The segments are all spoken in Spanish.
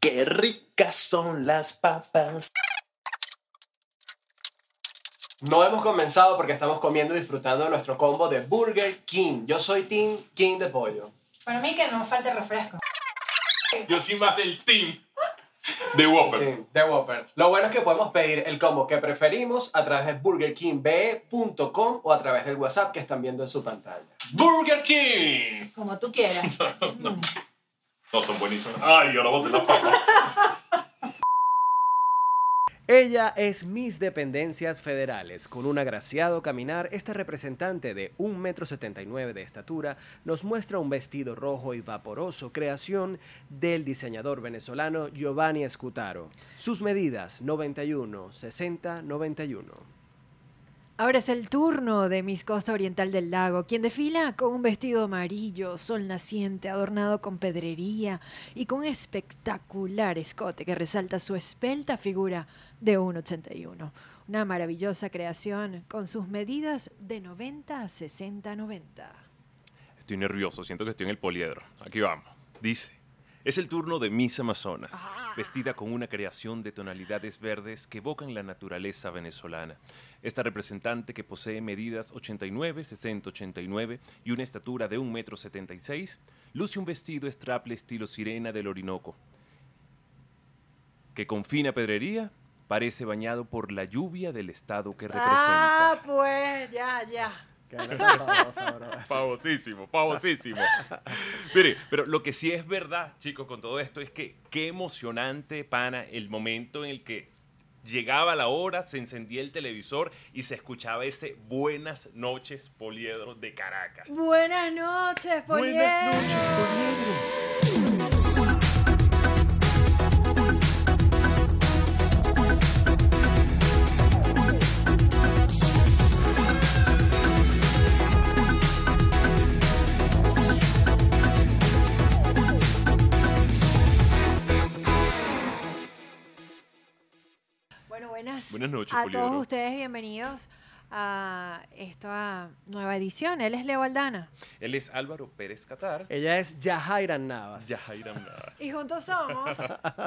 Qué ricas son las papas. No hemos comenzado porque estamos comiendo y disfrutando de nuestro combo de Burger King. Yo soy Team King de pollo. Para mí que no falte refresco. Yo soy más del team de Whopper. De Whopper. Lo bueno es que podemos pedir el combo que preferimos a través de burgerkingbe.com o a través del WhatsApp que están viendo en su pantalla. Burger King. Como tú quieras. No, son buenísimos. Ay, ahora boté la papa. Ella es Miss Dependencias Federales. Con un agraciado caminar, esta representante de 1,79 m de estatura nos muestra un vestido rojo y vaporoso, creación del diseñador venezolano Giovanni Escutaro. Sus medidas 91, 60, 91. Ahora es el turno de Miss Costa Oriental del Lago, quien desfila con un vestido amarillo, sol naciente, adornado con pedrería y con un espectacular escote que resalta su esbelta figura de 1,81. Una maravillosa creación con sus medidas de 90 a 60 90. Estoy nervioso, siento que estoy en el poliedro. Aquí vamos. Dice, es el turno de Miss Amazonas, vestida con una creación de tonalidades verdes que evocan la naturaleza venezolana. Esta representante que posee medidas 89, 60, 89 y una estatura de 1,76 m, luce un vestido straple estilo sirena del Orinoco, que con fina pedrería parece bañado por la lluvia del estado que representa. Ah, pues, ya, ya. Pavosísimo, pavosísimo. Mire, pero lo que sí es verdad, chicos, con todo esto es que qué emocionante, pana, el momento en el que llegaba la hora, se encendía el televisor y se escuchaba ese Buenas noches, Poliedro de Caracas. Buenas noches, Poliedro. Buenas noches, Poliedro. Buenas. Buenas noches, A Poliedro. todos ustedes, bienvenidos a esta nueva edición. Él es Leo Aldana. Él es Álvaro Pérez Catar. Ella es Yajaira Navas. Yahairam Navas. Y juntos somos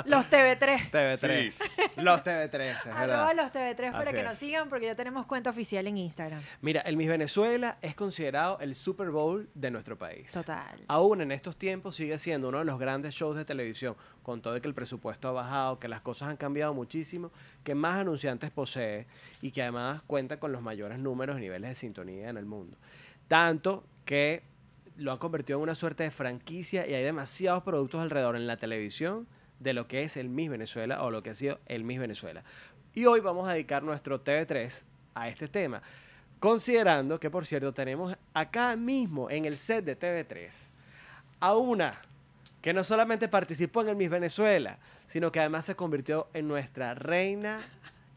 los TV3. TV3. Sí. Los TV3, es Arroba verdad. los TV3 para Así que es. nos sigan porque ya tenemos cuenta oficial en Instagram. Mira, el Miss Venezuela es considerado el Super Bowl de nuestro país. Total. Aún en estos tiempos sigue siendo uno de los grandes shows de televisión, con todo de que el presupuesto ha bajado, que las cosas han cambiado muchísimo, que más anunciantes posee y que además cuenta con los mayores números y niveles de sintonía en el mundo. Tanto que lo han convertido en una suerte de franquicia y hay demasiados productos alrededor en la televisión de lo que es el Miss Venezuela o lo que ha sido el Miss Venezuela. Y hoy vamos a dedicar nuestro TV3 a este tema. Considerando que, por cierto, tenemos acá mismo en el set de TV3 a una que no solamente participó en el Miss Venezuela, sino que además se convirtió en nuestra reina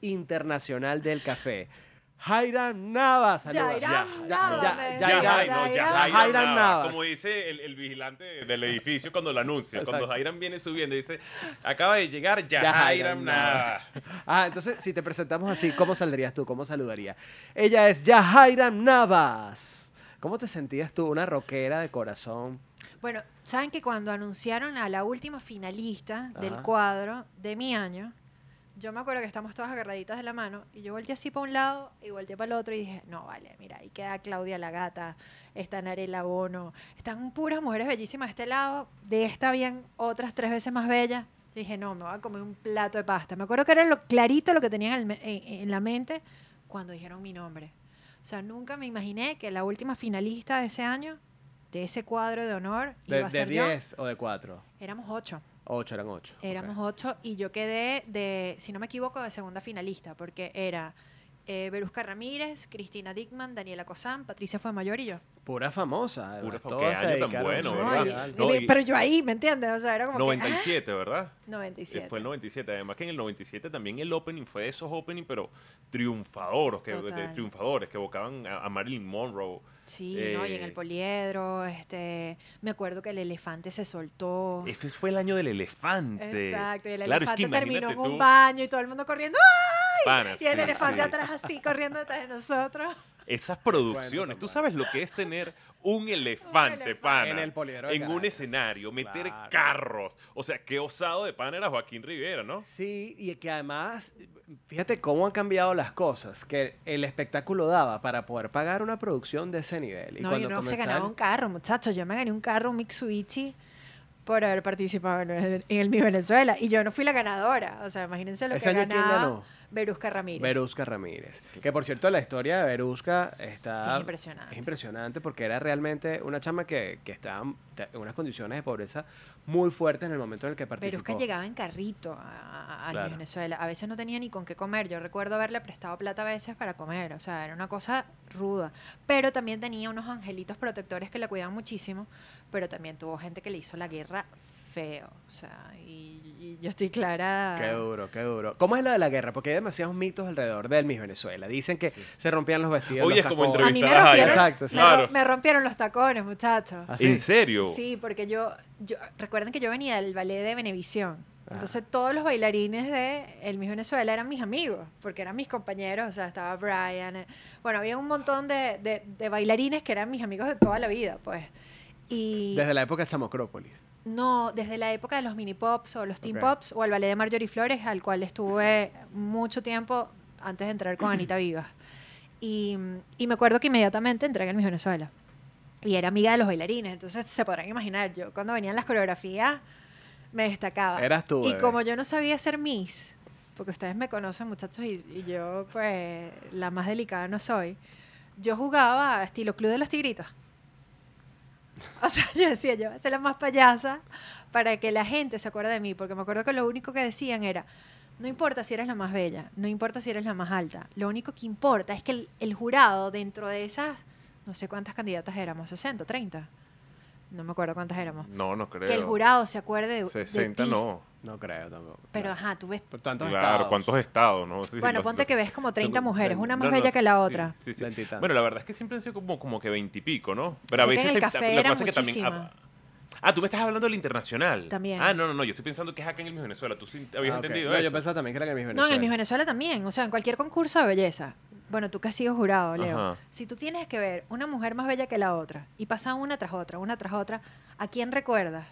internacional del café. Jaira. Jairam Jairam Navas, Navas. Como dice el, el vigilante del edificio cuando lo anuncia. Cuando. Jairam viene subiendo, dice, acaba de llegar Jairam Navas. Ah, entonces, si te presentamos así, ¿cómo saldrías tú? ¿Cómo saludarías? Ella es Yahaira Navas. ¿Cómo te sentías tú? Una rockera de corazón. Bueno, saben que cuando anunciaron a la última finalista del cuadro de mi año, yo me acuerdo que estamos todas agarraditas de la mano y yo volteé así para un lado y volteé para el otro y dije, no, vale, mira, ahí queda Claudia la gata, está Narela Bono, están puras mujeres bellísimas de este lado, de esta bien otras tres veces más bellas. Y dije, no, me voy a comer un plato de pasta. Me acuerdo que era lo clarito lo que tenía en- en la mente cuando dijeron mi nombre. O sea, nunca me imaginé que la última finalista de ese año, de ese cuadro de honor, ¿De, iba a de ser yo. 10 o de 4? Éramos ocho. 8 eran 8. Éramos ocho y yo quedé de, si no me equivoco, de segunda finalista, porque era eh, Berusca Ramírez, Cristina Dickman, Daniela Cosán, Patricia Fuemayor y yo. Pura famosa. Pura además, fam- todas qué se año tan bueno, ¿verdad? No, Y- Pero yo ahí, ¿me entiendes? O sea, era como que, 97, ¿verdad? ah, 97. Fue el 97. Además que en el 97 también el opening fue de esos opening, pero triunfadores, que, de- triunfadores, que evocaban a, a Marilyn Monroe. Sí, ¿no? Y en el Eh, poliedro, este, me acuerdo que el elefante se soltó. Este fue el año del elefante. Exacto, y el Claro, es que elefante terminó en un tú, baño y todo el mundo corriendo. ¡ay! Pana, Y el sí, elefante sí. atrás así, corriendo detrás de nosotros. esas producciones. Tú Tomás. sabes lo que es tener un elefante, elefante. pana. En el poliedro de En un Caracas. escenario, meter Claro. carros. O sea, qué osado de pana era Joaquín Rivera, ¿no? Sí, y que además, fíjate cómo han cambiado las cosas, que el espectáculo daba para poder pagar una producción de ese nivel. Y no, y cuando no se comenzaron- ganaba un carro, muchachos. Yo me gané un carro, un Mitsubishi, por haber participado en el, en el Miss Venezuela. Y yo no fui la ganadora. O sea, imagínense lo ¿Ese que año quién ganaba ganó? Berusca Ramírez. Verusca Ramírez. Que por cierto, la historia de Verusca está. Es impresionante. Es impresionante porque era realmente una chama que, que estaba en unas condiciones de pobreza muy fuertes en el momento en el que participó. Berusca llegaba en carrito a, a-. Venezuela. A veces no tenía ni con qué comer. Yo recuerdo haberle prestado plata a veces para comer. O sea, era una cosa ruda. Pero también tenía unos angelitos protectores que la cuidaban muchísimo. Pero también tuvo gente que le hizo la guerra feo. O sea, y, y yo estoy clara. Qué duro, qué duro. ¿Cómo es lo de la guerra? Porque hay demasiados mitos alrededor del Miss Venezuela. Dicen que se rompían los vestidos. Oye, los es como tacones. A mí me entrevistar a Jairo. rompieron, Exacto, me, ro- claro. me rompieron los tacones, muchachos. ¿Ah, sí? ¿En serio? Sí, porque yo, yo, recuerden que yo venía del ballet de Venevisión. Ah. Entonces todos los bailarines de El Miss Venezuela eran mis amigos, porque eran mis compañeros, o sea, estaba Brian, eh, bueno, había un montón de, de- de bailarines que eran mis amigos de toda la vida, pues. Y Desde la época de Chamocrópolis. No, desde la época de los mini pops o los teen pops o el ballet de Marjorie Flores, al cual estuve mucho tiempo antes de entrar con Anita Vivas. Y, y me acuerdo que inmediatamente entré en el Miss Venezuela. Y era amiga de los bailarines, entonces se podrán imaginar, yo cuando venían las coreografías me destacaba. Eras tú, Y bebé. como yo no sabía ser Miss, porque ustedes me conocen muchachos y, y yo pues la más delicada no soy, yo jugaba estilo Club de los Tigritos. O sea, yo decía, yo voy a ser la más payasa para que la gente se acuerde de mí, porque me acuerdo que lo único que decían era, no importa si eres la más bella, no importa si eres la más alta, lo único que importa es que el, el jurado dentro de esas, no sé cuántas candidatas éramos, 60, 30, no me acuerdo cuántas éramos, No, no creo. que el jurado se acuerde de, de 60 ti. no. No creo tampoco. Pero ajá, tú ves Por tantos Claro, estados. ¿cuántos estados? No? Sí, Bueno, los- ponte los- que ves como 30 son- mujeres, una más no, no, bella que la sí, otra. sí, sí. Bueno, la verdad es que siempre han sido como, como que veintipico, ¿no? Pero a que veces en el café lo que pasa es que también. Ah, ah, tú me estás hablando del internacional. También. Ah, no, no, no. Yo estoy pensando que es acá en el Miss Venezuela. ¿Tú sí habías Ah, entendido No, eso? yo pensaba también que era en el Miss No, Venezuela. en el Miss Venezuela también, o sea, en cualquier concurso de belleza. Bueno, tú que has sido jurado, Leo. Ajá. Si tú tienes que ver una mujer más bella que la otra y pasa una tras otra, una tras otra, ¿a quién recuerdas?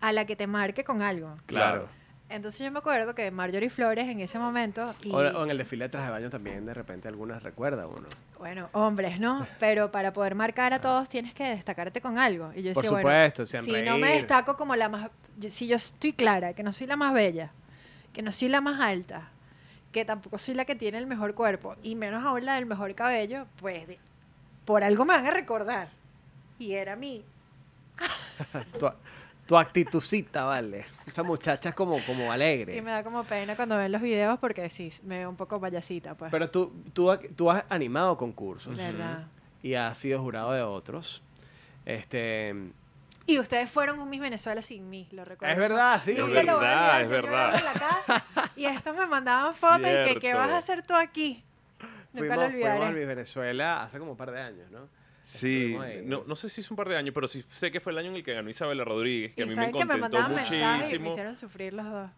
A la que te marque con algo. Claro. Entonces yo me acuerdo que Marjorie Flores en ese momento y O, o en el desfile de traje de baño también, de repente, algunas recuerda uno. bueno, hombres, ¿no? Pero para poder marcar a todos tienes que destacarte con algo. Y yo Por decía, supuesto, bueno, si no me destaco como la más yo- si yo estoy clara que no soy la más bella, que no soy la más alta, que tampoco soy la que tiene el mejor cuerpo y menos aún la del mejor cabello, pues de- por algo me van a recordar. Y era mi Tu, tu actitucita, vale. Esa muchacha es como, como alegre. y me da como pena cuando ven los videos porque sí, me veo un poco payasita, pues. Pero tú, tú, tú has animado concursos ¿Verdad? y has sido jurado de otros. Este, Y ustedes fueron un Miss Venezuela sin mí, lo recuerdo. es verdad, sí. Es a verdad, es verdad. en la casa y estos me mandaban fotos y que ¿qué Cierto. vas a hacer tú aquí? Nunca Fuimos, lo fuimos al olvidaré. Miss Venezuela hace como un par de años, ¿no? Sí, no, no sé si es un par de años, pero sí sé que fue el año en el que ganó Isabela Rodríguez, que Y a mí me saben que me contentó mandaban mensajes y me muchísimo. hicieron sufrir los dos.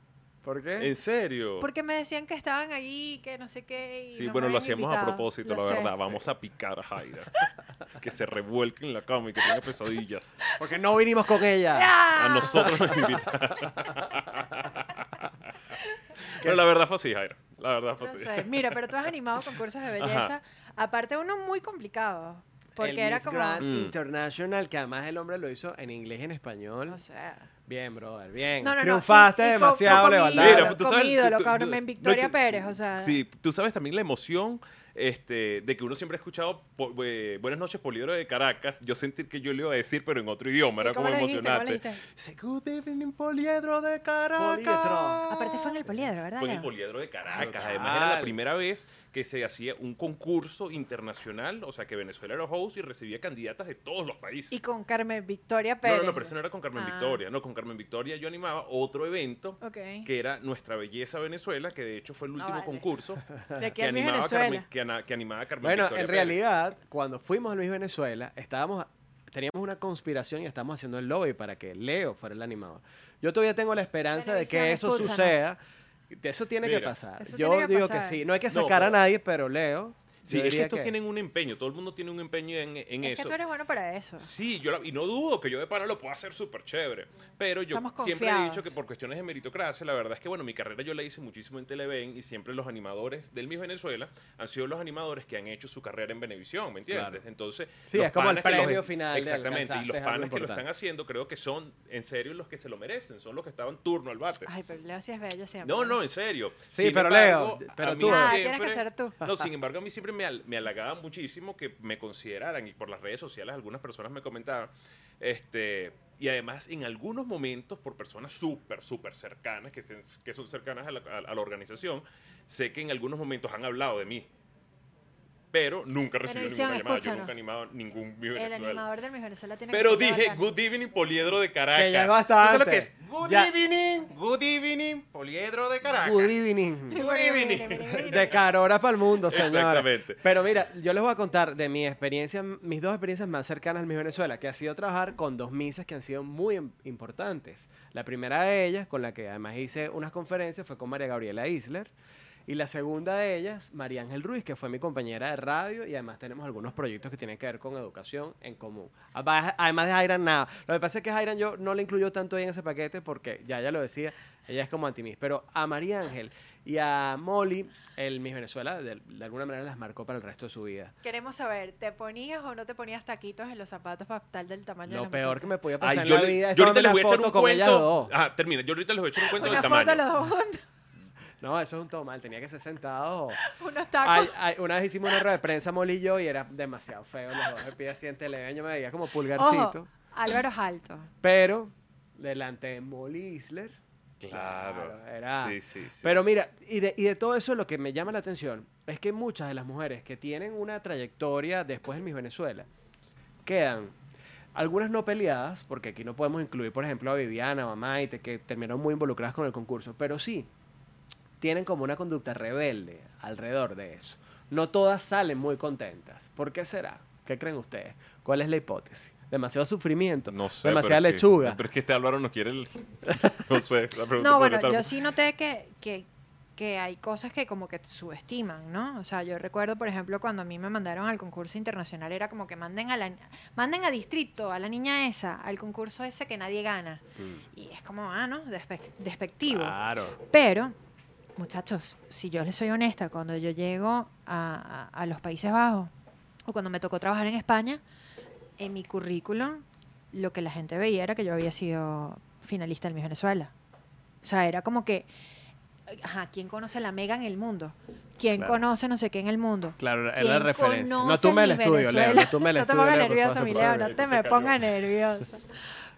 ¿Por qué? ¿En serio? Porque me decían que estaban allí, que no sé qué. Y Sí, no bueno, lo hacíamos a invitado. propósito, Lo la sé. verdad. Vamos a picar a Jaira. que se revuelque en la cama y que tenga pesadillas. Porque no vinimos con ella. ¡Ah! A nosotros nos invitaron. Pero la verdad fue así, Jaira. La verdad fue No así. sé. Mira, pero tú has animado concursos de belleza. Aparte, uno muy complicado. Porque el era Miss como. Grand Mm. International, que además el hombre lo hizo en inglés y en español. O sea. Bien, brother, bien. No, no, no. Triunfaste y- y con- demasiado, ídolo, Mira, tú sabes- mi ídolo, tú- tú- Carmen no, Victoria tú- Pérez, o sea. Sí, tú sabes también la emoción este, de que uno siempre ha escuchado po- eh, Buenas noches, Poliedro de Caracas. Yo sentí que yo le iba a decir, pero en otro idioma. ¿Y Era cómo como emocionante. Good evening, Poliedro de Caracas. Poliedro. Aparte fue en el poliedro, ¿verdad? Fue en el? Poliedro de Caracas. Claro, Además, era la primera vez que se hacía un concurso internacional, o sea, que Venezuela era host y recibía candidatas de todos los países. Y con Carmen Victoria no, Pérez. no, no, pero eso no era con Carmen Ah. Victoria. No, con Carmen Victoria yo animaba otro evento que era Nuestra Belleza Venezuela, que de hecho fue el último vale. concurso De aquí que animaba, a Venezuela. Carmen, que, que animaba a Carmen Bueno, Victoria en Pérez. realidad, cuando fuimos a Luis Venezuela, estábamos, teníamos una conspiración y estábamos haciendo el lobby para que Leo fuera el animador. Yo todavía tengo la esperanza de que eso escúchanos. suceda. Eso tiene que pasar. Eso Yo tiene que digo pasar. que sí. No hay que No, sacar a nadie, pero Leo Sí, es que estos que- tienen un empeño, todo el mundo tiene un empeño en, en Es eso. que tú eres bueno para eso. Sí, yo la- y no dudo que yo de pana lo pueda hacer súper chévere. Pero yo siempre he dicho que por cuestiones de meritocracia, la verdad es que, bueno, mi carrera yo la hice muchísimo en Televen y siempre los animadores del Miss Venezuela han sido los animadores que han hecho su carrera en Venevisión, ¿me entiendes? Claro. Entonces, Sí, los es como el que los- premio final Exactamente, y los panas que lo están haciendo creo que son, en serio, los que se lo merecen, son los que estaban turno al bate. Ay, pero Leo sí es bella siempre. No, no, en serio. Sí, Sin pero embargo, Leo, pero tú- Ah, siempre- tienes que ser tú. No, sin embargo, a mí siempre me, hal- me halagaba muchísimo que me consideraran, y por las redes sociales algunas personas me comentaban, este, y además en algunos momentos por personas súper, súper cercanas, que, que son cercanas a la, a- a la organización, sé que en algunos momentos han hablado de mí. Pero nunca recibí Venevisión, ninguna llamada. Yo escúchanos. nunca he animado ningún El Venezuela. animador del Miss Venezuela tiene Pero que ser dije, good evening, Poliedro de Caracas. Que ya ¿Tú sabes bastante. lo que es? Good Ya. evening, good evening, Poliedro de Caracas. Good evening. Good evening. De Carora para el mundo, señora. Exactamente. Pero mira, yo les voy a contar de mi experiencia, mis dos experiencias más cercanas al Miss Venezuela, que ha sido trabajar con dos misas que han sido muy im- importantes. La primera de ellas, con la que además hice unas conferencias, fue con María Gabriela Isler. Y la segunda de ellas, María Ángel Ruiz, que fue mi compañera de radio y además tenemos algunos proyectos que tienen que ver con educación en común. Además de Jairan, nada. Lo que pasa es que Jairan yo no la incluyo tanto ahí en ese paquete porque ya ella lo decía, ella es como anti Pero a María Ángel y a Molly, el Miss Venezuela, de, de alguna manera las marcó para el resto de su vida. Queremos saber, ¿te ponías o no te ponías taquitos en los zapatos para tal del tamaño de Lo la peor muchacha? que me podía pasar Ay, en yo, la le- vida es yo ahorita les voy a echar un foto con ellas cuento. Ah, termina. Yo ahorita les voy a echar un cuento Una del foto tamaño. de los dos juntos, No, eso es un todo mal, tenía que ser sentado. unos tacos. ay, una vez hicimos una rueda de prensa, Molly y yo, y era demasiado feo. Los dos me pide así en Televen, yo me veía como pulgarcito. Ojo, Álvaro es alto. Pero, delante de Molly Isler, Claro. era... Sí, sí, sí. Pero mira, y de, y de todo eso lo que me llama la atención es que muchas de las mujeres que tienen una trayectoria después de Miss Venezuela quedan, algunas no peleadas, porque aquí no podemos incluir, por ejemplo, a Viviana o a Maite, que terminaron muy involucradas con el concurso, pero sí tienen como una conducta rebelde alrededor de eso. No todas salen muy contentas. ¿Por qué será? ¿Qué creen ustedes? ¿Cuál es la hipótesis? Demasiado sufrimiento, no sé. demasiada pero es que- lechuga. pero es que este Álvaro no quiere el... No sé. la pregunta No, bueno, yo sí noté que, que, que hay cosas que como que te subestiman, ¿no? O sea, yo recuerdo, por ejemplo, cuando a mí me mandaron al concurso internacional, era como que manden a la manden a distrito, a la niña esa, al concurso ese que nadie gana. Mm. Y es como, ah, ¿no? Despe- despectivo. Claro. Pero, muchachos, si yo les soy honesta, cuando yo llego a, a- a los Países Bajos o cuando me tocó trabajar en España, en mi currículum lo que la gente veía era que yo había sido finalista del Miss Venezuela. O sea, era como que, ajá, ¿quién conoce la Mega en el mundo? ¿Quién Claro. conoce no sé qué en el mundo? Claro, era la ¿Quién referencia. No tume el estudio, Leo. No tume el No te estudio. pongas favor, mi Leo, no te me pongas nerviosa.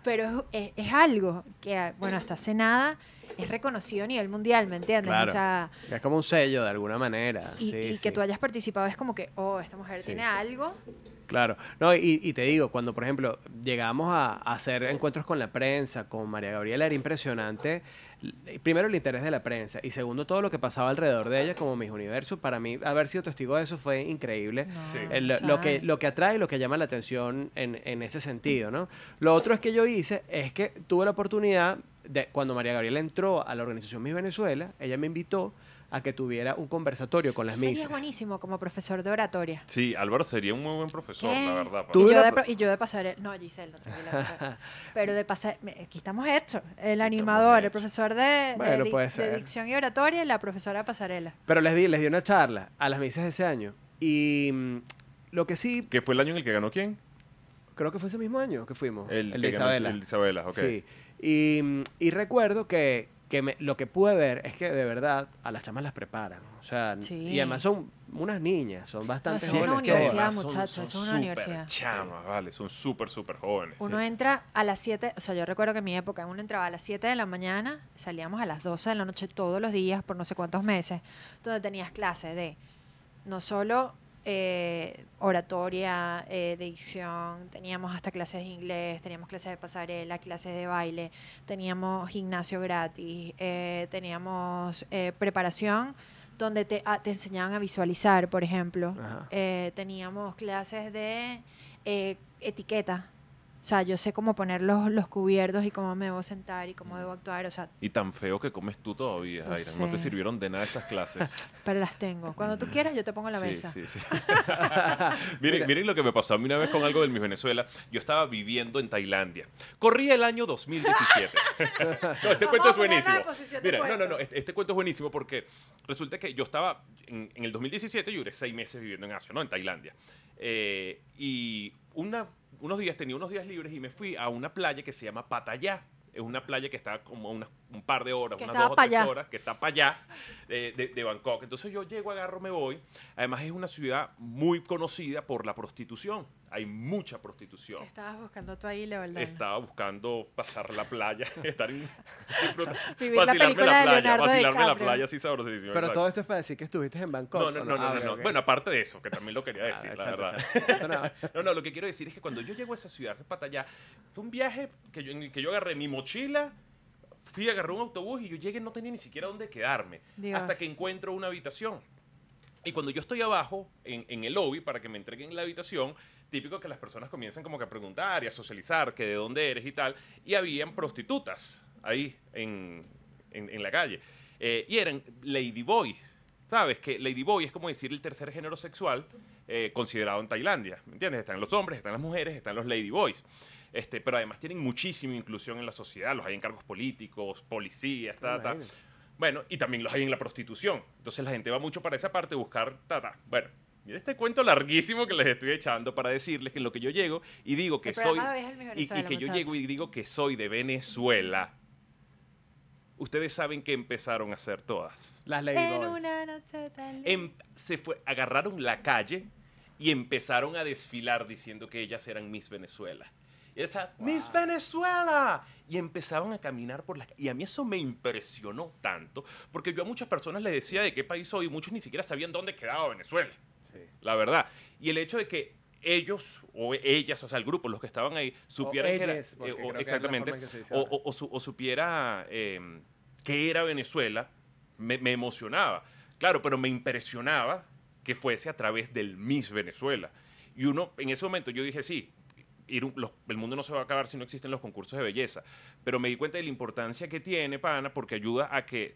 Pero es, es algo que, bueno, hasta hace nada es reconocido a nivel mundial, ¿me entiendes? Claro. O sea, Es como un sello de alguna manera. y, sí, y sí. que tú hayas participado es como que, oh, esta mujer Sí. tiene algo. Claro. No, y, y te digo, cuando por ejemplo llegamos a, a hacer encuentros con la prensa, con María Gabriela, era impresionante. Primero el interés de la prensa y segundo todo lo que pasaba alrededor de ella como mis universo. Para mí haber sido testigo de eso fue increíble. No, Sí. El- o sea, lo, que, lo que atrae y lo que llama la atención en, en ese sentido, ¿no? Lo otro es que yo hice es que tuve la oportunidad de, cuando María Gabriela entró a la organización Miss Venezuela, ella me invitó a que tuviera un conversatorio con las misas. buenísimo como profesor de oratoria. Sí, Álvaro sería un muy buen profesor, ¿Qué? la verdad. Tú- Y yo, de, y yo de pasarela. No, Giselle, no, tranquila. pero- pero de pasar. Aquí estamos hechos. El animador, el profesor de, de Bueno, dic- puede de ser. dicción y oratoria y la profesora de pasarela. Pero les di, les di una charla a las misas de ese año. Y mm, lo que sí, ¿Qué fue el año en el que ganó quién? creo que fue ese mismo año que fuimos. El, de que ganó- Isabela. el de Isabela, ok. Sí. Y, mm, y recuerdo que, que me- lo que pude ver es que de verdad a las chamas las preparan. O sea, Sí. y además son unas niñas, son bastante Sí, es una jóvenes. universidad, muchachos, son es una universidad. chamas, vale, son súper, súper jóvenes. Uno sí. entra a las 7, o sea, yo recuerdo que en mi época uno entraba a las 7 de la mañana, salíamos a las 12 de la noche todos los días por no sé cuántos meses, donde tenías clases de no solo eh, oratoria, eh, de dicción, teníamos hasta clases de inglés, teníamos clases de pasarela, clases de baile, teníamos gimnasio gratis, eh, teníamos eh, preparación donde te, ah, te enseñaban a visualizar, por ejemplo. Eh, teníamos clases de etiqueta, O sea, yo sé cómo poner los, los cubiertos y cómo me debo sentar y cómo debo actuar. O sea, Y tan feo que comes tú todavía, Jaira. No te sirvieron de nada esas clases. pero las tengo. Cuando tú quieras, yo te pongo la Sí, mesa. sí, sí. miren, miren lo que me pasó a mí una vez con algo de mi Venezuela. Yo estaba viviendo en Tailandia. Corría el año 2017. no, este cuento es buenísimo. Mira, no, no, no. Este, este cuento es buenísimo porque resulta que yo estaba en, en el 2017, yo duré seis meses viviendo en Asia, ¿no? En Tailandia. Eh, y una, unos días, tenía unos días libres y me fui a una playa que se llama Pattaya. Es una playa que está como a unas- un par de horas, Que unas dos o tres allá. horas, que está para allá de, de- de Bangkok. Entonces yo llego, agarro, me voy. Además es una ciudad muy conocida por la prostitución. Hay mucha prostitución. ¿Qué estabas buscando tú ahí, Leoldán? Estaba buscando pasar la playa, estar en, disfrutar- Vivir la vacilarme película de playa, vacilarme la playa así sabrosísimo. Pero exacto. todo esto es para decir que estuviste en Bangkok. No, no, ¿o no, no, Ah, no, ok. Bueno, aparte de eso, que también lo quería Ah, decir, la chato, verdad. chato. No. No, no, lo que quiero decir es que cuando yo llego a esa ciudad, a Pattaya, fue un viaje que yo, en el que yo agarré mi mochila, fui, agarré un autobús y yo llegué no tenía ni siquiera dónde quedarme. Dios. Hasta que encuentro una habitación. Y cuando yo estoy abajo, en, en el lobby, para que me entreguen la habitación, típico que las personas comienzan como que a preguntar y a socializar, que de dónde eres y tal. Y habían prostitutas ahí en, en- en la calle. Eh, y eran ladyboys. ¿Sabes? Que ladyboy es como decir el tercer género sexual eh, considerado en Tailandia. ¿Me entiendes? Están los hombres, están las mujeres, están los ladyboys. Este, pero además tienen muchísima inclusión en la sociedad. Los hay en cargos políticos, policías, ta, ta. Bueno, y también los hay en la prostitución. Entonces la gente va mucho para esa parte buscar tata. Bueno, y este cuento larguísimo que les estoy echando para decirles que en lo que yo llego y digo que soy en y, y que yo llego y digo que soy de Venezuela. Ustedes saben que empezaron a hacer todas. Las Lady En una noche tan Em- se fue, agarraron la calle y empezaron a desfilar diciendo que ellas eran Miss Venezuela. Y esa, Miss Venezuela. Y empezaban a caminar por la. Y a mí eso me impresionó tanto, porque yo a muchas personas les decía de qué país soy y muchos ni siquiera sabían dónde quedaba Venezuela. Sí. La verdad. Y el hecho de que ellos o ellas, o sea, el grupo, los que estaban ahí, supieran que era... ellas, eh, o- exactamente. que O, o- o su- o supiera eh, que era Venezuela, me, me emocionaba. Claro, pero me impresionaba que fuese a través del Miss Venezuela. Y uno, en ese momento yo dije, sí, ir un- los- el mundo no se va a acabar si no existen los concursos de belleza. Pero me di cuenta de la importancia que tiene, pana, porque ayuda a que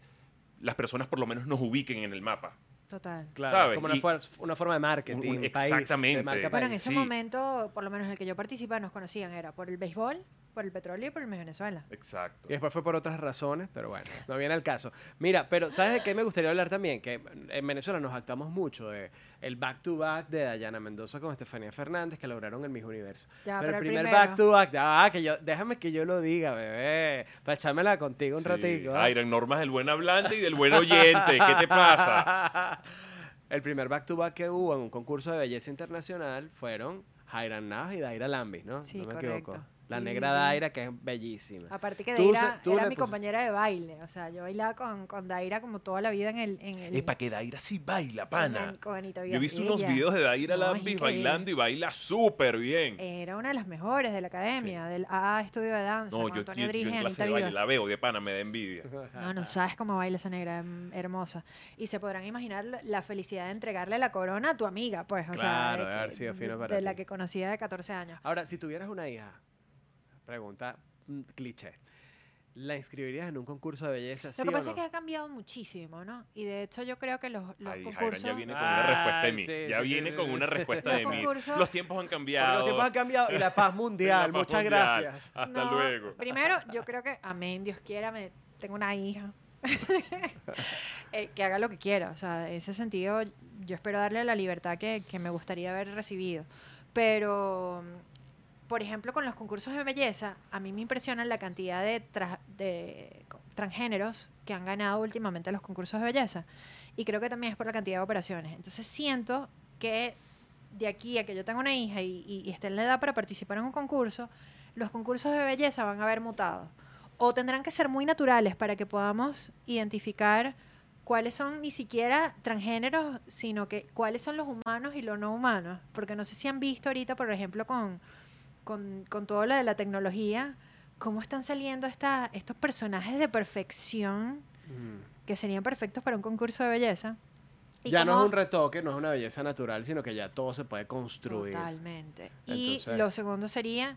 las personas por lo menos nos ubiquen en el mapa. Total. Claro, ¿sabes? como una, Y- fuer- una forma de marketing, Un- un- país, de exactamente. marca Bueno, en ese Sí. momento, por lo menos en el que yo participaba, nos conocían. Era por el béisbol, por el petróleo y por el Miss Venezuela. Exacto. Y después fue por otras razones, pero bueno, no viene al caso. Mira, pero ¿sabes de qué me gustaría hablar también? Que en Venezuela nos actamos mucho de el back-to-back de Dayana Mendoza con Estefanía Fernández que lograron el Miss Universo. Ya, pero, pero el primer primero. back-to-back, ah, que yo, déjame que yo lo diga, bebé, para echármela contigo un Sí. ratico. ¿ah? Iron normas del buen hablante y del buen oyente. ¿Qué te pasa? El primer back-to-back que hubo en un concurso de belleza internacional fueron Jairan Navas y Daira Lambis, ¿no? Sí, no me correcto. equivoco. La Sí, negra. Daira, que es bellísima. Aparte que Tú Daira se- tú era le mi compañera de baile. O sea, yo bailaba con, con Daira como toda la vida en el... En el Es para que Daira sí baila, en pana. el- con Anita Yo he visto unos videos de Daira No, es Lambis increíble. bailando y baila súper bien. Era una de las mejores de la academia, del AA Estudio de Danza, No, con yo, Antonio yo, y en clase Anita de baile Vivas. la veo de pana, me da envidia. No, no sabes cómo baila esa negra, em, hermosa. Y se podrán imaginar la- la felicidad de entregarle la corona a tu amiga, pues, o Claro, sea, de, haber que- sido fino para de la ti. que conocía de 14 años. Ahora, si tuvieras una hija, pregunta mm, cliché, ¿la inscribirías en un concurso de belleza? sí Lo que o pasa no? es que ha cambiado muchísimo, ¿no? Y de hecho yo creo que los, los Ay, Jairan concursos... ya viene con una respuesta de Ay, Miss. sí, ya sí, viene sí, con sí, una sí. respuesta de concursos- Los tiempos han Porque cambiado. los tiempos han cambiado y la paz mundial. La paz Muchas mundial. gracias. Hasta No, luego. Primero, yo creo que, amén, Dios quiera, me, tengo una hija. eh, que haga lo que quiera. O sea, en ese sentido, yo espero darle la libertad que, que me gustaría haber recibido. Pero, por ejemplo, con los concursos de belleza, a mí me impresiona la cantidad de, tra- de transgéneros que han ganado últimamente los concursos de belleza. Y creo que también es por la cantidad de operaciones. Entonces siento que de aquí a que yo tenga una hija y, y- y esté en la edad para participar en un concurso, los concursos de belleza van a haber mutado. O tendrán que ser muy naturales para que podamos identificar cuáles son ni siquiera transgéneros, sino que cuáles son los humanos y los no humanos. Porque no sé si han visto ahorita, por ejemplo, con, con, con todo lo de la tecnología, cómo están saliendo esta, estos personajes de perfección Mm. que serían perfectos para un concurso de belleza. Y Ya no es un retoque, no es una belleza natural, sino que ya todo se puede construir. Totalmente. Y lo segundo sería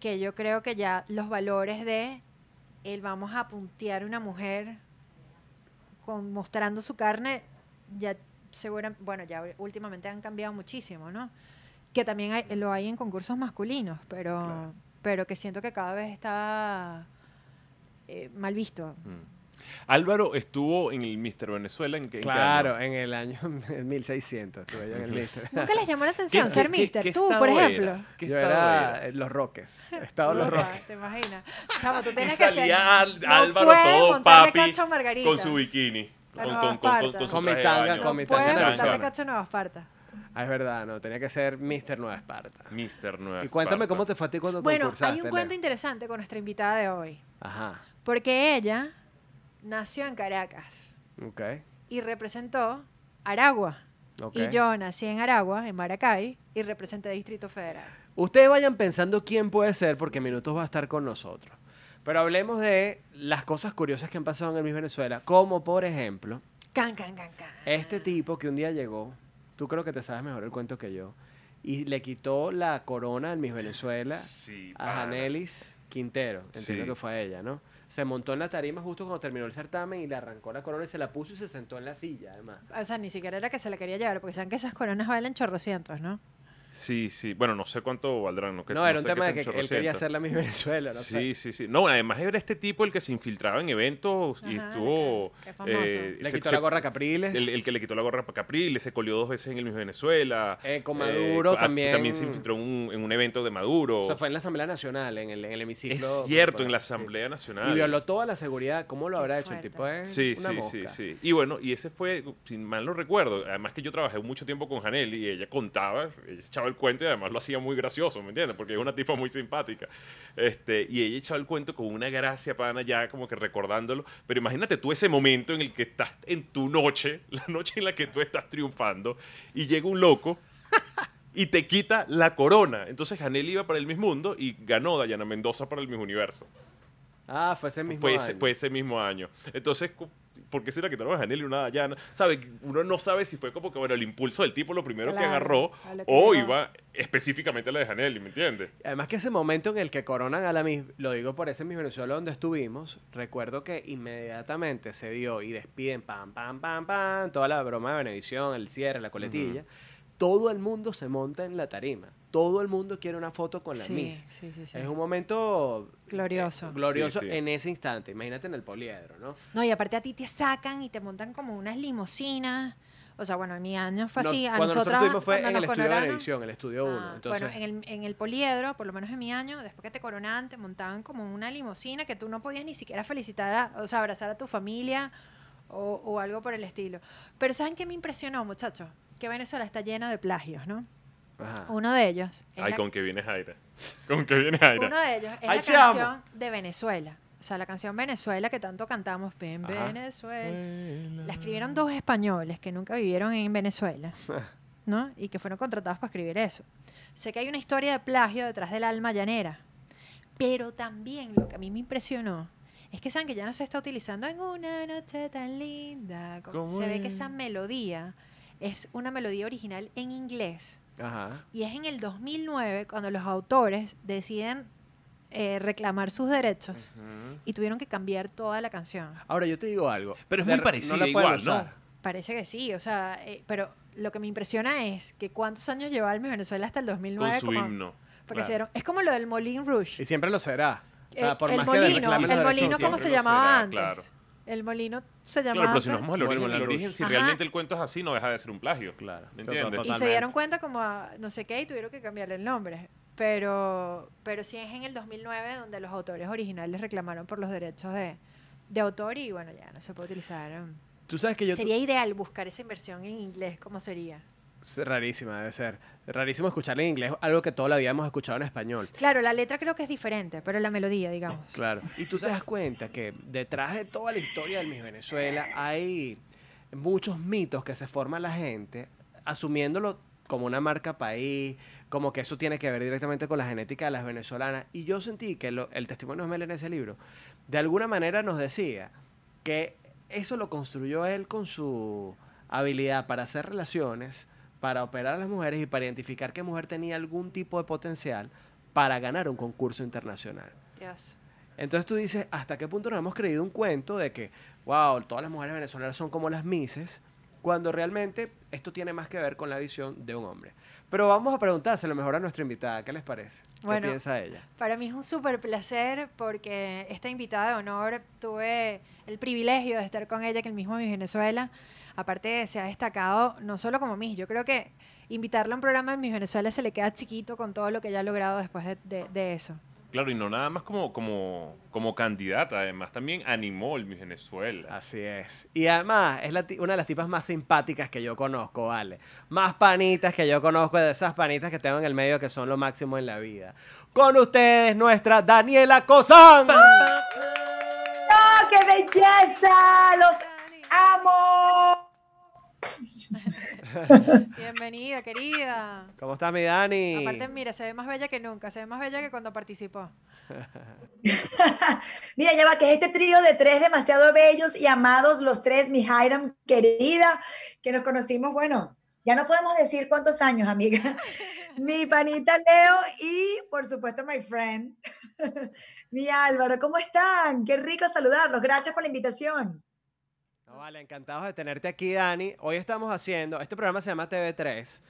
que yo creo que ya los valores de el vamos a puntear una mujer con, mostrando su carne, ya segura, bueno, ya últimamente han cambiado muchísimo, ¿no? Que también hay- lo hay en concursos masculinos, pero, Claro. pero que siento que cada vez está eh, mal visto. Mm. Álvaro estuvo en el Mister Venezuela en que en qué Claro, en el año 1600 estuve yo en el Mister. ¿Nunca les llamó la atención ¿Qué- ser mister? Tú, por estado ejemplo. eras? ¿Qué Yo estado era eras? Los Roques. Estaba en Los Roques. ¿Te imaginas? Chamo, tú tienes que ser... Álvaro puedes todo papi cacho a Margarita. con su bikini. Con, con, con, con, con su Con mi tanga, con mi No puedes tanga montarle cacho Nueva Esparta. Ah, es verdad, no, tenía que ser Mister Nueva Esparta. Mister Nueva Y cuéntame Esparta. cómo te fue a ti cuando Bueno, concursaste. hay un Leo. cuento interesante con nuestra invitada de hoy. Ajá, Porque ella nació en Caracas ok, y representó Aragua. ok. Y yo nací en Aragua, en Maracay, y representé Distrito Federal. Ustedes vayan pensando quién puede ser porque Minutos va a estar con nosotros. Pero hablemos de las cosas curiosas que han pasado en el Miss Venezuela, como por ejemplo, Can, can, can, can. este tipo que un día llegó, tú creo que te sabes mejor el cuento que yo, y le quitó la corona al Miss Venezuela Sí, a. Janelis Quintero, entiendo Sí. que fue a ella, ¿no? Se montó en la tarima justo cuando terminó el certamen y le arrancó la corona y se la puso y se sentó en la silla, además. O sea, ni siquiera era que se la quería llevar, porque saben que esas coronas valen chorrocientos, ¿no? Sí, sí. Bueno, no sé cuánto valdrán. No, que- No, era un qué tema de que él quería hacer la Miss Venezuela, no sé. Sí, sí, sí. No, además era este tipo el que se infiltraba en eventos y estuvo... qué- qué famoso. Le se- quitó se- la gorra a Capriles. El, el que le quitó la gorra a Capriles, se colió dos veces en el Miss Venezuela. Eh, con Eh, Maduro también. También se infiltró en un, en un evento de Maduro. O sea, fue en la Asamblea Nacional, en el, en el hemiciclo. es cierto, en la Sí. Asamblea Nacional. Y violó toda la seguridad. ¿Cómo lo Qué habrá hecho? El tipo es Sí, una sí, mosca. sí, sí. Y bueno, y ese fue, si mal no recuerdo, además que yo trabajé mucho tiempo con Janel y ella contaba, ella echaba el cuento y además lo hacía muy gracioso, ¿me entiendes? Porque es una tipa muy simpática. Este, y ella echaba el cuento con una gracia, pana, ya como que recordándolo. Pero imagínate tú ese momento en el que estás en tu noche, la noche en la que tú estás triunfando, y llega un loco y te quita la corona. Entonces Janel iba para el Miss Mundo y ganó Dayana Mendoza para el Miss Universo. Ah, fue ese mismo Fue ese, año. fue ese mismo año. Entonces, ¿por qué se la quitaron a Janel y una Dayana? ¿Sabe? Uno no sabe si fue como que, bueno, el impulso del tipo lo primero que agarró que o iba específicamente a la de Janel, ¿me entiendes? Además que ese momento en el que coronan a la Miss, lo digo por ese Miss Venezuela donde estuvimos, recuerdo que inmediatamente se dio y despiden, pam, pam, pam, pam, toda la broma de Benevisión, el cierre, la coletilla. Todo el mundo se monta en la tarima. Todo el mundo quiere una foto con la sí, Miss. sí, sí, sí. Es un momento Glorioso. eh, glorioso Sí, sí. en ese instante. Imagínate en el poliedro, ¿no? No, y aparte a ti te sacan y te montan como unas limusinas. O sea, bueno, en mi año fue Nos- así. A cuando nosotros nosotras, estuvimos fue cuando en el estudio de Benevisión, el estudio 1. Ah, entonces, Bueno, en el, en el poliedro, por lo menos en mi año, después que te coronaban, te montaban como una limusina que tú no podías ni siquiera felicitar, a- o sea, abrazar a tu familia o, o algo por el estilo. Pero ¿saben qué me impresionó, muchachos? Que Venezuela está llena de plagios, ¿no? Ajá. Uno de ellos es Ay, la- con que viene Jaira. Con que viene Jaira. uno de ellos es Ay, la te amo. canción de Venezuela. O sea, la canción Venezuela que tanto cantamos, en Ajá. Venezuela. La escribieron dos españoles que nunca vivieron en Venezuela, ¿no? Y que fueron contratados para escribir eso. Sé que hay una historia de plagio detrás del alma llanera, pero también lo que a mí me impresionó es que saben que ya no se está utilizando en una noche tan linda. como- ¿Cómo Se ve que es? esa melodía es una melodía original en inglés. Ajá. Y es en el 2009 cuando los autores deciden eh, reclamar sus derechos y tuvieron que cambiar toda la canción. Ahora, yo te digo algo. Pero es muy la pueden igual, ¿no? usar. Parece que sí, o sea, eh, pero lo que me impresiona es que cuántos años llevaba el Miss Venezuela hasta el 2009. Con su como- himno. porque claro. se dieron- es como lo del Moulin Rouge. Y siempre lo será. O sea, Eh, por el más que molino, los el molino, ¿cómo se llamaba será, antes? claro. El molino se llamaba Claro, pero si nos vamos al origen, el origen, si Ajá. realmente el cuento es así, no deja de ser un plagio. Claro. ¿Me entiendes? y se dieron cuenta como a no sé qué y tuvieron que cambiarle el nombre. Pero, pero sí es en el 2009 donde los autores originales reclamaron por los derechos de, de autor y bueno, ya no se puede utilizar. um, Tú sabes que yo... Sería ideal buscar esa inversión en inglés, ¿cómo sería? Rarísima, debe ser. Rarísimo escucharla en inglés, algo que toda la vida hemos escuchado en español. Claro, la letra creo que es diferente, pero la melodía, digamos. Claro. Y tú te das cuenta que detrás de toda la historia del Miss Venezuela hay muchos mitos que se forma la gente asumiéndolo como una marca país, como que eso tiene que ver directamente con la genética de las venezolanas. Y yo sentí que lo- el testimonio de Mel en ese libro, de alguna manera nos decía que eso lo construyó él con su habilidad para hacer relaciones, para operar a las mujeres y para identificar qué mujer tenía algún tipo de potencial para ganar un concurso internacional. Dios. Entonces tú dices, ¿hasta qué punto nos hemos creído un cuento de que, wow, todas las mujeres venezolanas son como las mises? Cuando realmente esto tiene más que ver con la visión de un hombre. Pero vamos a preguntárselo mejor a nuestra invitada, ¿qué les parece? ¿Qué Bueno. piensa ella? Para mí es un súper placer porque esta invitada de honor tuve el privilegio de estar con ella que el mismo Miss Venezuela. Aparte se ha destacado no solo como Miss, yo creo que invitarla a un programa en Miss Venezuela se le queda chiquito con todo lo que ella ha logrado después de, de- de eso. Claro, y no nada más como, como, como candidata, además también animó el Miss Venezuela. Así es. Y además es la una de las tipas más simpáticas que yo conozco, ¿vale? Más panitas que yo conozco, de esas panitas que tengo en el medio que son lo máximo en la vida. Con ustedes, nuestra Daniela Cosán. ¡Oh, qué belleza! ¡Los amo! Bienvenida, querida. ¿Cómo estás, mi Dani? Aparte, mira, se ve más bella que nunca, se ve más bella que cuando participó. Mira, ya va, que es este trío de tres demasiado bellos y amados, los tres, mi Hiram querida, que nos conocimos, bueno, ya no podemos decir cuántos años, amiga. Mi panita Leo y, por supuesto, my friend, mi Álvaro. ¿Cómo están? Qué rico saludarlos. Gracias por la invitación. No, vale, encantados de tenerte aquí, Dani. Hoy estamos haciendo, este programa se llama TV3.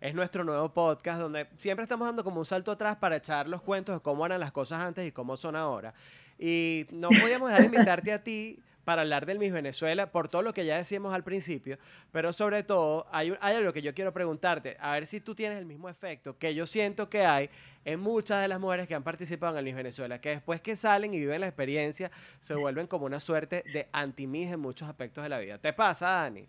Es nuestro nuevo podcast donde siempre estamos dando como un salto atrás para echar los cuentos de cómo eran las cosas antes y cómo son ahora. Y no podíamos dejar de invitarte a ti para hablar del Miss Venezuela por todo lo que ya decíamos al principio, pero sobre todo hay, un- hay algo que yo quiero preguntarte, a ver si tú tienes el mismo efecto que yo siento que hay en muchas de las mujeres que han participado en el Miss Venezuela, que después que salen y viven la experiencia se vuelven como una suerte de anti-Miss en muchos aspectos de la vida. ¿Te pasa, Dani?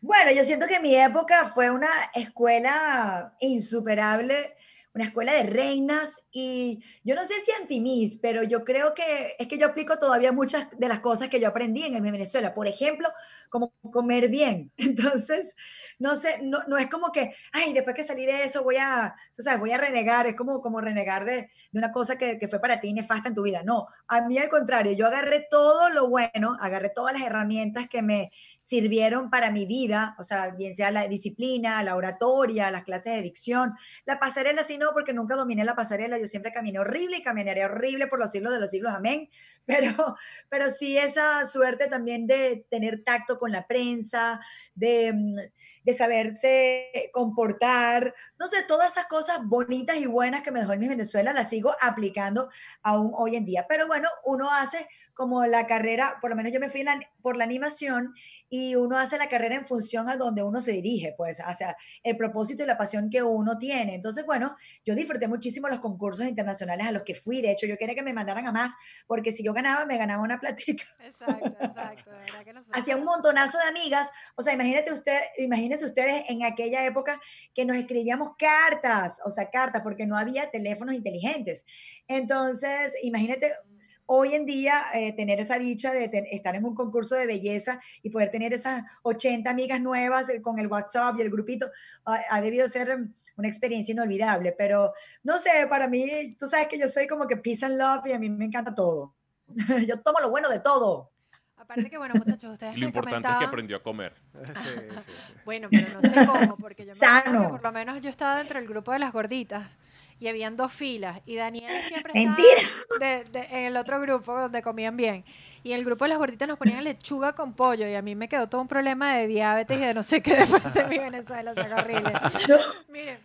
Bueno, yo siento que mi época fue una escuela insuperable, una escuela de reinas y yo no sé si anti-Miss, pero yo creo que es que yo aplico todavía muchas de las cosas que yo aprendí en Venezuela. Por ejemplo, como comer bien. Entonces, no sé, no, no es como que, ay, después que salí de eso voy a, tú sabes, voy a renegar, es como, como renegar de, de una cosa que, que fue para ti nefasta en tu vida. No, a mí al contrario, yo agarré todo lo bueno, agarré todas las herramientas que me sirvieron para mi vida, o sea, bien sea la disciplina, la oratoria, las clases de dicción, la pasarela sí no, porque nunca dominé la pasarela, yo siempre caminé horrible y caminaré horrible por los siglos de los siglos, amén, pero, pero sí esa suerte también de tener tacto con la prensa, de, mm, de saberse comportar, no sé, todas esas cosas bonitas y buenas que me dejó en mi Venezuela las sigo aplicando aún hoy en día, pero bueno, uno hace como la carrera, por lo menos yo me fui la- por la animación y uno hace la carrera en función a donde uno se dirige, pues, hacia el propósito y la pasión que uno tiene. Entonces, bueno, yo disfruté muchísimo los concursos internacionales a los que fui. De hecho, yo quería que me mandaran a más, porque si yo ganaba, me ganaba una platica. Exacto, exacto. que Hacía un montonazo de amigas. O sea, imagínate usted, imagínense ustedes en aquella época que nos escribíamos cartas, o sea, cartas, porque no había teléfonos inteligentes. Entonces, imagínate hoy en día eh, tener esa dicha de ten- estar en un concurso de belleza y poder tener esas 80 amigas nuevas eh, con el WhatsApp y el grupito, ha, ha debido ser mm, una experiencia inolvidable. Pero no sé, para mí, tú sabes que yo soy como que peace and love y a mí me encanta todo. yo tomo lo bueno de todo. Aparte que, bueno, muchachos, ustedes Y lo me importante es que comentaban- aprendió a comer. Sí, sí, sí. Bueno, pero no sé cómo, porque yo me acuerdo que Sano. por lo menos yo estaba dentro del grupo de las gorditas y habían dos filas y Daniela siempre estaba de- de- en el otro grupo donde comían bien. Y en el grupo de las gorditas nos ponían lechuga con pollo y a mí me quedó todo un problema de diabetes y de no sé qué después en mi Venezuela, o sea, horrible. No, Miren,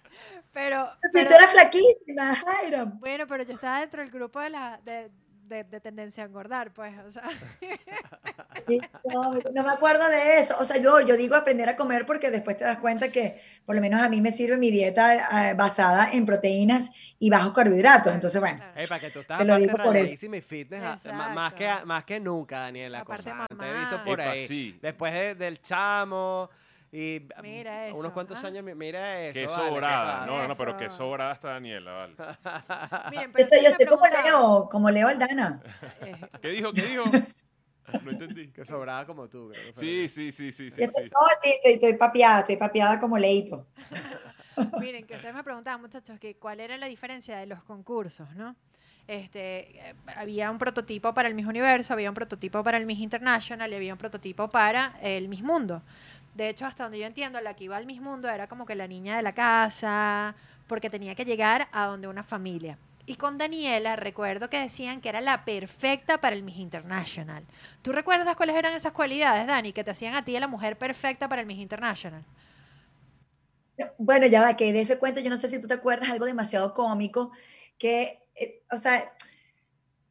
pero, pero- tú eras flaquísima, Jairo. bueno, pero yo estaba dentro del grupo de la de, de- de tendencia a engordar, pues, o sea, No, no me acuerdo de eso. O sea, yo, yo digo aprender a comer porque después te das cuenta que por lo menos a mí me sirve mi dieta eh, basada en proteínas y bajos carbohidratos. Entonces, bueno, claro. Ey, para que tú estás Te lo digo por eso. y fitness, a- ma- más, que, más que nunca, Daniela. Aparte, Cosán. Te he visto por Epa, ahí. sí. Después de- del chamo y mm, Mira unos cuantos ¿ah? años, mi- mira eso. Que vale, ¿qué sobrada. pasa? No, no, pero que Eso. sobrada está Daniela, vale. Miren, yo pero estoy, yo estoy como Leo, como Leo Aldana. ¿Qué dijo? ¿Qué dijo? No entendí. Que sobraba como tú. creo Sí, sí, sí, sí, sí. Estoy, sí. no, sí, estoy, estoy papiada, estoy papiada como Leito. Miren, que ustedes me preguntaban, muchachos, que cuál era la diferencia de los concursos, ¿no? Este, eh, había un prototipo para el Miss Universo, había un prototipo para el Miss International y había un prototipo para el Miss Mundo. De hecho, hasta donde yo entiendo, la que iba al Miss Mundo era como que la niña de la casa, porque tenía que llegar a donde una familia. Y con Daniela recuerdo que decían que era la perfecta para el Miss International. ¿Tú recuerdas cuáles eran esas cualidades, Dani, que te hacían a ti la mujer perfecta para el Miss International? Bueno, ya va, que de ese cuento yo no sé si tú te acuerdas algo demasiado cómico, que, eh, o sea,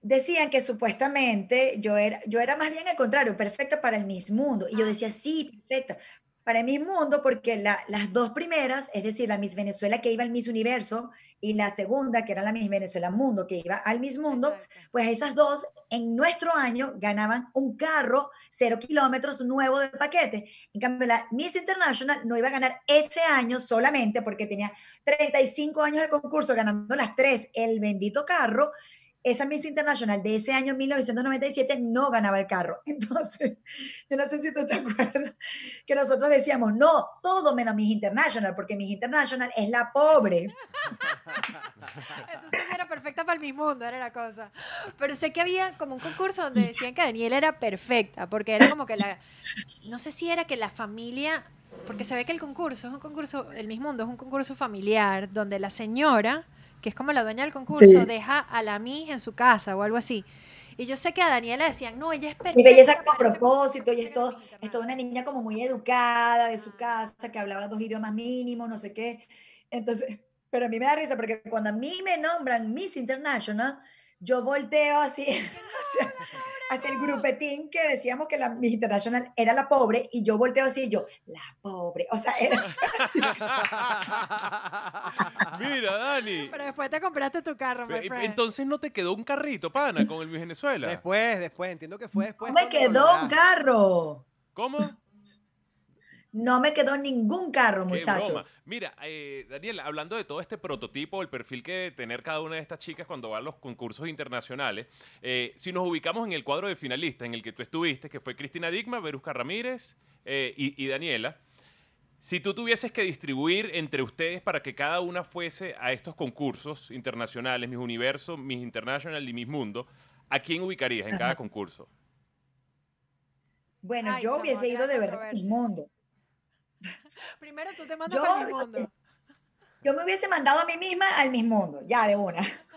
decían que supuestamente yo era, yo era más bien al contrario, perfecta para el Miss Mundo. Y yo Ah. decía, sí, perfecta para el Miss Mundo, porque la- las dos primeras, es decir, la Miss Venezuela que iba al Miss Universo y la segunda, que era la Miss Venezuela Mundo, que iba al Miss Mundo, Exacto. pues esas dos en nuestro año ganaban un carro cero kilómetros nuevo de paquete. En cambio, la Miss International no iba a ganar ese año solamente porque tenía 35 años de concurso ganando las tres el bendito carro. Esa Miss International de ese año 1997 no ganaba el carro. Entonces, yo no sé si tú te acuerdas que nosotros decíamos, no, todo menos Miss International, porque Miss International es la pobre. Entonces era perfecta para el Miss Mundo, era la cosa. Pero sé que había como un concurso donde decían que Daniela era perfecta, porque era como que la... No sé si era que la familia... Porque se ve que el concurso es un concurso, el Miss Mundo es un concurso familiar, donde la señora, que es como la dueña del concurso, Sí. deja a la Miss en su casa o algo así. Y yo sé que a Daniela decían, no, ella es perfecta. Mi belleza con propósito, y es todo, es toda una International". niña como muy educada de su casa, que hablaba dos idiomas mínimos, no sé qué. Entonces, pero a mí me da risa porque cuando a mí me nombran Miss International, yo volteo así hacia, hacia el grupetín que decíamos que la Miss International era la pobre, y yo volteo así, y yo, la pobre. O sea, era así. Mira, Dani. Pero después te compraste tu carro, my friend. Entonces no te quedó un carrito, pana, con el Miss Venezuela. Después, después, entiendo que fue después. No me quedó un carro. ¿Cómo? No me quedó ningún carro, Qué broma. muchachos. Mira, eh, Daniel, hablando de todo este prototipo, el perfil que debe tener cada una de estas chicas cuando van a los concursos internacionales, eh, si nos ubicamos en el cuadro de finalistas en el que tú estuviste, que fue Cristina Digma, Verusca Ramírez eh, y, y Daniela, si tú tuvieses que distribuir entre ustedes para que cada una fuese a estos concursos internacionales, Miss Universo, Miss International y Miss Mundo, ¿a quién ubicarías en cada concurso? Bueno, Ay, yo hubiese ido de verdad a mi controversia. mundo. Primero tú te mandas Yo- para el mundo. Yo me hubiese mandado a mí misma al Miss Mundo, ya de una.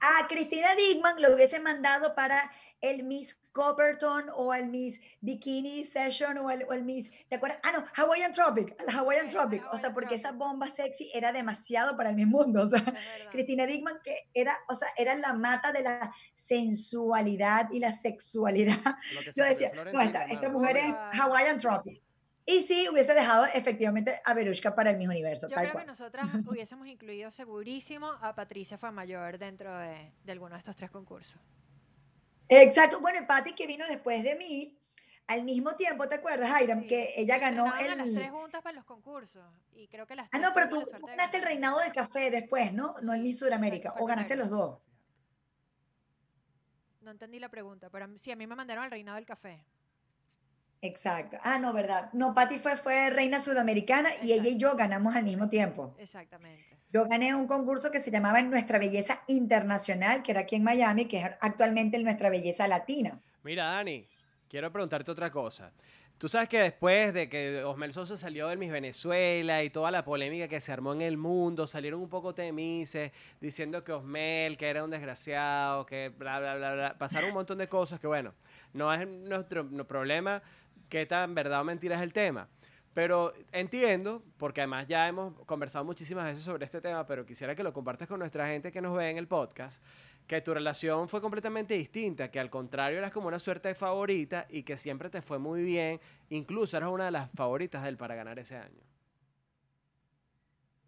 A Cristina Digman lo hubiese mandado para el Miss Copperton o el Miss Bikini Session o el, o el Miss, ¿te acuerdas? Ah, no, Hawaiian Tropic, el Hawaiian Ok, Tropic. O sea, Hawaiian porque esa Tropic. bomba sexy era demasiado para el Miss Mundo. O sea. Cristina Digman que era, o sea, era la mata de la sensualidad y la sexualidad. Yo decía, no, esta, esta mujer es. Hawaiian Tropic. Y sí, hubiese dejado efectivamente a Verushka para el Miss Universo, Yo tal creo cual. que nosotras hubiésemos incluido segurísimo a Patricia Famayor dentro de, de alguno de estos tres concursos. Exacto. Bueno, y Patty que vino después de mí, al mismo tiempo, ¿te acuerdas, Airam? Sí, Que ella ganó a las tres el... juntas para los concursos. Y creo que las Ah, tres no, pero tú ganaste el reinado del café después, ¿no? No el Miss Sudamérica. O ganaste los dos. No entendí la pregunta, pero sí, a mí me mandaron al reinado del café. Exacto. Ah, no, ¿verdad? No, Patty fue, fue reina sudamericana y ella y yo ganamos al mismo tiempo. Exactamente. Yo gané un concurso que se llamaba Nuestra Belleza Internacional, que era aquí en Miami, que es actualmente Nuestra Belleza Latina. Mira, Dani, quiero preguntarte otra cosa. Tú sabes que después de que Osmel Sosa salió del Miss Venezuela y toda la polémica que se armó en el mundo, salieron un poco temices diciendo que Osmel, que era un desgraciado, que bla, bla, bla, bla. Pasaron un montón de cosas que, bueno, no es nuestro no problema qué tan verdad o mentira es el tema. Pero entiendo, porque además ya hemos conversado muchísimas veces sobre este tema, pero quisiera que lo compartas con nuestra gente que nos ve en el podcast, que tu relación fue completamente distinta, que al contrario eras como una suerte de favorita y que siempre te fue muy bien, incluso eras una de las favoritas de él para ganar ese año.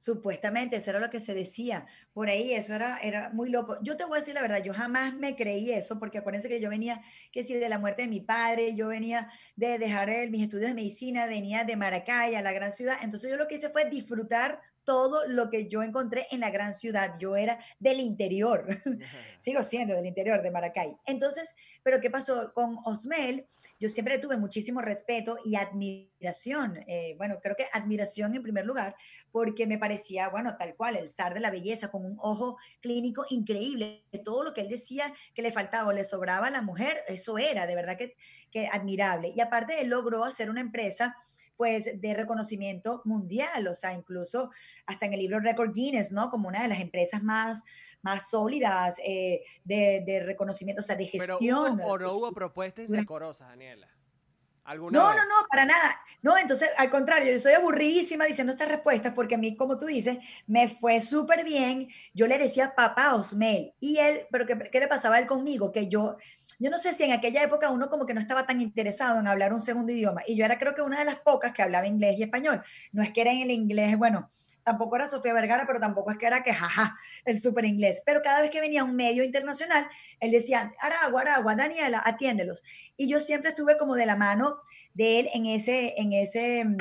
Supuestamente, eso era lo que se decía. Por ahí eso era, era muy loco. Yo te voy a decir la verdad, yo jamás me creí eso, porque acuérdense que yo venía, que si de la muerte de mi padre, yo venía de dejar el- mis estudios de medicina, venía de Maracay, a la gran ciudad. Entonces yo lo que hice fue disfrutar todo lo que yo encontré en la gran ciudad. Yo era del interior. Sigo siendo del interior de Maracay. Entonces, pero ¿qué pasó con Osmel? Yo siempre tuve muchísimo respeto y admiración. eh, bueno, creo que admiración en primer lugar, porque me parecía, bueno, tal cual, el zar de la belleza, con un ojo clínico increíble. Todo lo que él decía que le faltaba o le sobraba a la mujer, eso era de verdad que, que admirable. Y aparte, él logró hacer una empresa pues de reconocimiento mundial, o sea, incluso hasta en el libro Record Guinness, ¿no? Como una de las empresas más, más sólidas eh, de, de, reconocimiento, o sea, de gestión. Pero hubo, o no hubo propuestas indecorosas, Daniela. no, no, no, para nada. No, entonces, al contrario, yo soy aburridísima diciendo estas respuestas porque a mí, como tú dices, me fue súper bien. Yo le decía papá Osmel y él, pero ¿qué, ¿qué le pasaba a él conmigo? Que yo yo no sé si en aquella época uno como que no estaba tan interesado en hablar un segundo idioma. Y yo era creo que una de las pocas que hablaba inglés y español. No es que era en el inglés, bueno, tampoco era Sofía Vergara, pero tampoco es que era que jaja, el súper inglés. Pero cada vez que venía un medio internacional, él decía, Aragua, Aragua, Daniela, atiéndelos. Y yo siempre estuve como de la mano de él en ese, en ese mm,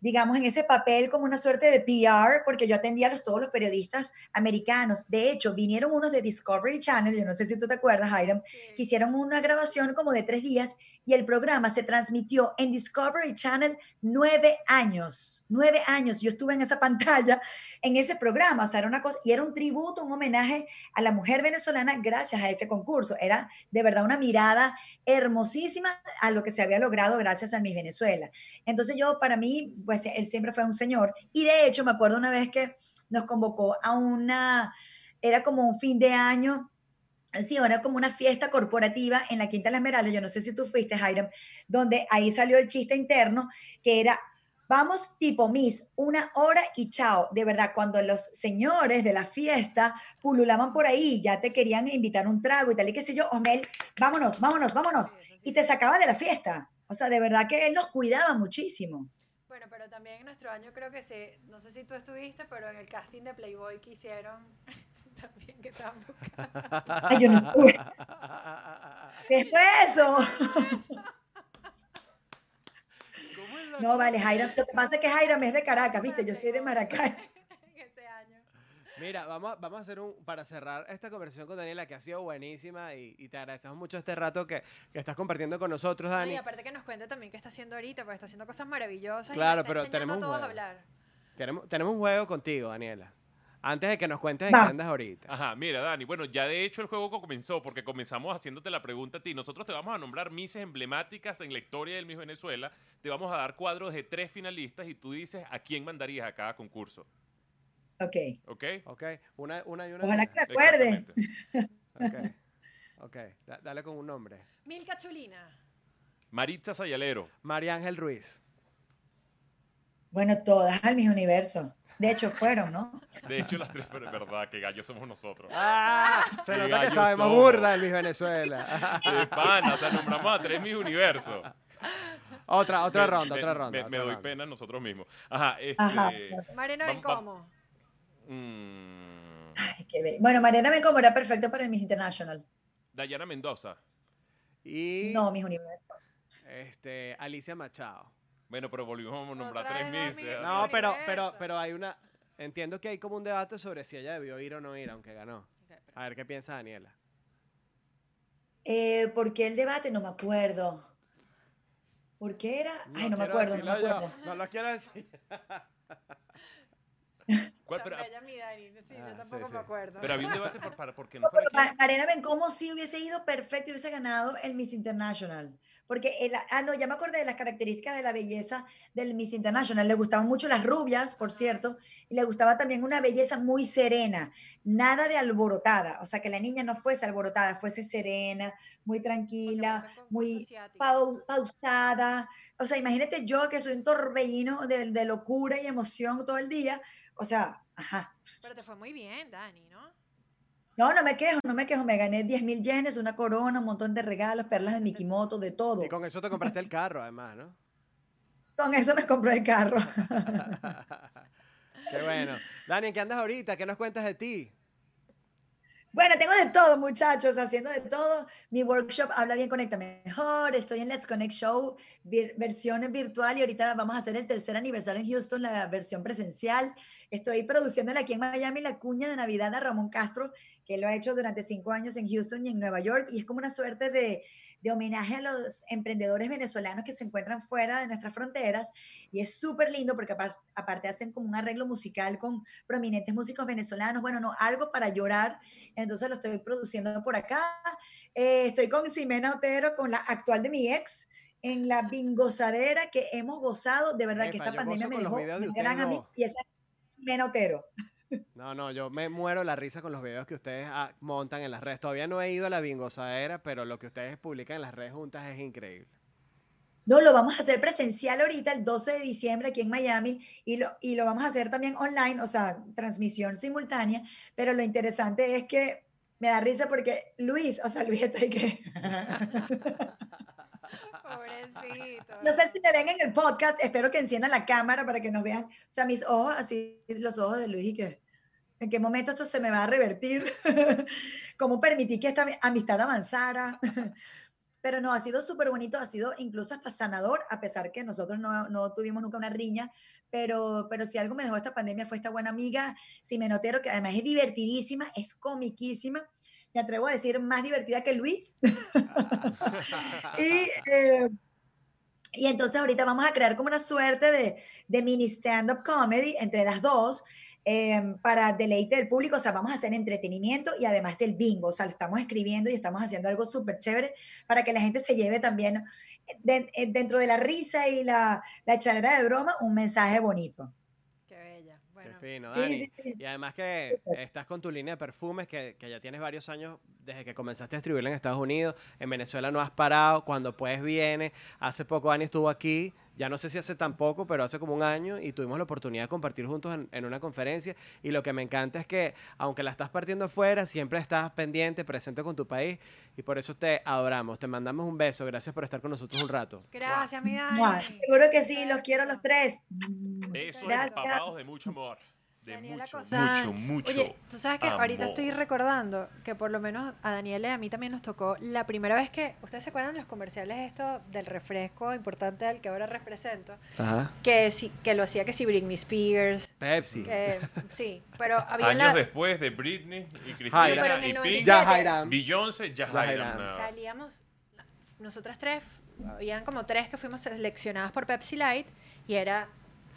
digamos, en ese papel como una suerte de PR, porque yo atendía a los, todos los periodistas americanos. De hecho, vinieron unos de Discovery Channel, yo no sé si tú te acuerdas, Hiram, que hicieron una grabación como de tres días y el programa se transmitió en Discovery Channel nueve años, nueve años. Yo estuve en esa pantalla, en ese programa, o sea, era una cosa, y era un tributo, un homenaje a la mujer venezolana gracias a ese concurso. Era de verdad una mirada hermosísima a lo que se había logrado gracias a mi Venezuela. Entonces yo, para mí, pues él siempre fue un señor. Y de hecho, me acuerdo una vez que nos convocó a una, era como un fin de año Sí, era como una fiesta corporativa en la Quinta de la Esmeralda, yo no sé si tú fuiste, Hiram, donde ahí salió el chiste interno, que era, vamos tipo Miss, una hora y chao. De verdad, cuando los señores de la fiesta pululaban por ahí, ya te querían invitar un trago y tal y qué sé yo, Omel, vámonos, vámonos, vámonos. Y te sacaba de la fiesta. O sea, de verdad que él nos cuidaba muchísimo. Bueno, pero también en nuestro año creo que sí, no sé si tú estuviste, pero en el casting de Playboy que hicieron también que estaban Ay, yo no ¿Qué fue eso? No, vale, Jaira, lo que pasa es que Jaira es de Caracas, ¿viste? Yo soy de Maracay. Mira, vamos, vamos a hacer un, para cerrar esta conversación con Daniela, que ha sido buenísima y, te agradecemos mucho este rato que, que, estás compartiendo con nosotros, Dani. Y aparte que nos cuente también qué está haciendo ahorita, porque está haciendo cosas maravillosas. Claro, y pero tenemos a todos a hablar. Tenemos, tenemos un juego contigo, Daniela. Antes de que nos cuentes en qué andas ahorita. Ajá, mira, Dani, bueno, ya de hecho el juego comenzó porque comenzamos haciéndote la pregunta a ti. Nosotros te vamos a nombrar mises emblemáticas en la historia del Miss Venezuela. Te vamos a dar cuadros de tres finalistas y tú dices a quién mandarías a cada concurso. Ok. Ok. Ok. Una, una y una. Ojalá que me acuerde. ok. Ok. dale con un nombre. Milka Chulina. Maritza Sayalero. María Ángel Ruiz. Bueno, todas al mismo universo. De hecho, fueron, ¿no? De hecho, las tres, pero es verdad, que gallos somos nosotros. Ah, se nota que sabemos burda en Miss Venezuela. De pana, o sea, nombramos a tres Miss Universo. Otra, otra ronda, otra ronda. Me, doy pena nosotros mismos. Ajá, este... Ajá. Mariana Bencomo. Mm. Ay, qué Bueno, Mariana Bencomo era perfecto para el Miss International. Dayana Mendoza. Y... No, Miss Universo. Este, Alicia Machado. Bueno, pero volvimos a nombrar tres mil. No, pero, pero, pero hay una. Entiendo que hay como un debate sobre si ella debió ir o no ir, aunque ganó. A ver qué piensa Daniela. Eh, ¿Por qué el debate? No me acuerdo. ¿Por qué era? Ay, no me acuerdo, no me acuerdo. No lo quiero decir. ¿Cuál? Pero, mi Dani. Sí, yo ah, tampoco me acuerdo. Pero había un debate por, para, porque no Mariana ven cómo si hubiese ido perfecto y hubiese ganado el Miss International. Porque, el, ah, no, ya me acordé de las características de la belleza del Miss International. Le gustaban mucho las rubias, por cierto, y le gustaba también una belleza muy serena, nada de alborotada. O sea, que la niña no fuese alborotada, fuese serena, muy tranquila, muy pausada. O sea, imagínate yo que soy un torbellino de, de locura y emoción todo el día o sea, ajá. Pero te fue muy bien, Dani, ¿no? No, no me quejo, no me quejo. Me gané 10 mil yenes, una corona, un montón de regalos, perlas de Mikimoto, de todo. Y con eso te compraste el carro, además, ¿no? Con eso me compré el carro. Qué bueno. Dani, qué andas ahorita? ¿Qué nos cuentas de ti? Bueno, tengo de todo, muchachos, haciendo de todo. Mi workshop Habla Bien, Conecta Mejor. Estoy en Let's Connect Show, versión virtual, y ahorita vamos a hacer el tercer aniversario en Houston, la versión presencial. Estoy produciéndola aquí en Miami, la cuña de Navidad a Ramón Castro, que lo ha hecho durante cinco años en Houston y en Nueva York, y es como una suerte de de homenaje a los emprendedores venezolanos que se encuentran fuera de nuestras fronteras y es súper lindo porque aparte hacen como un arreglo musical con prominentes músicos venezolanos, bueno, no, algo para llorar, entonces lo estoy produciendo por acá. Eh, estoy con Ximena Otero, con la actual de mi ex, en la bingozadera que hemos gozado. De verdad que Epa, esta yo pandemia me dejó una gran dos. y esa es Jimena Otero. No, no, yo me muero la risa con los videos que ustedes ah, montan en las redes. Todavía no he ido a la bingozadera, pero lo que ustedes publican en las redes juntas es increíble. No, lo vamos a hacer presencial ahorita, el 12 de diciembre aquí en Miami, y lo, y lo vamos a hacer también online, o sea, transmisión simultánea, pero lo interesante es que me da risa porque Luis, o sea, Luis está ahí que... No sé si me ven en el podcast, espero que enciendan la cámara para que nos vean, o sea, mis ojos, así, los ojos de Luis y que... ¿En qué momento esto se me va a revertir? ¿Cómo permití que esta amistad avanzara? Pero no, ha sido súper bonito, ha sido incluso hasta sanador, a pesar que nosotros no, no tuvimos nunca una riña, pero, pero si algo me dejó esta pandemia fue esta buena amiga, Simenotero, que además es divertidísima, es comiquísima, me atrevo a decir más divertida que Luis. y, eh, y entonces ahorita vamos a crear como una suerte de, de mini stand-up comedy entre las dos, eh, para deleite del público, o sea, vamos a hacer entretenimiento y además el bingo, o sea, lo estamos escribiendo y estamos haciendo algo súper chévere para que la gente se lleve también eh, eh, dentro de la risa y la, la de broma un mensaje bonito. Qué bella. Qué Bueno, fino, Sí, Dani. sí, sí. Y además que estás con tu línea de perfumes que, que ya tienes varios años desde que comenzaste a distribuirla en Estados Unidos. En Venezuela no has parado. Cuando puedes vienes. Hace poco Dani estuvo aquí. Ya no sé si hace tan poco, pero hace como un año y tuvimos la oportunidad de compartir juntos en, en una conferencia. Y lo que me encanta es que, aunque la estás partiendo afuera, siempre estás pendiente, presente con tu país. Y por eso te adoramos. Te mandamos un beso. Gracias por estar con nosotros un rato. gracias, mi Dani. Mua, Seguro que sí, los quiero los tres. Es empapados de mucho amor. De Daniela mucho, Cosán. mucho, mucho. Oye, tú sabes que ahorita amor. estoy recordando que por lo menos a Daniela y a mí también nos tocó la primera vez que, ¿ustedes se acuerdan de los comerciales esto del refresco importante al que ahora represento? Ajá. Que sí, que lo hacía que si Britney Spears, Pepsi. que sí, pero había Años la, después de Britney y. Cristina y 97. Pink, Ya, Jairam. Beyoncé, ya nada. salíamos, nosotras tres, habían como tres que fuimos seleccionadas por Pepsi Light y era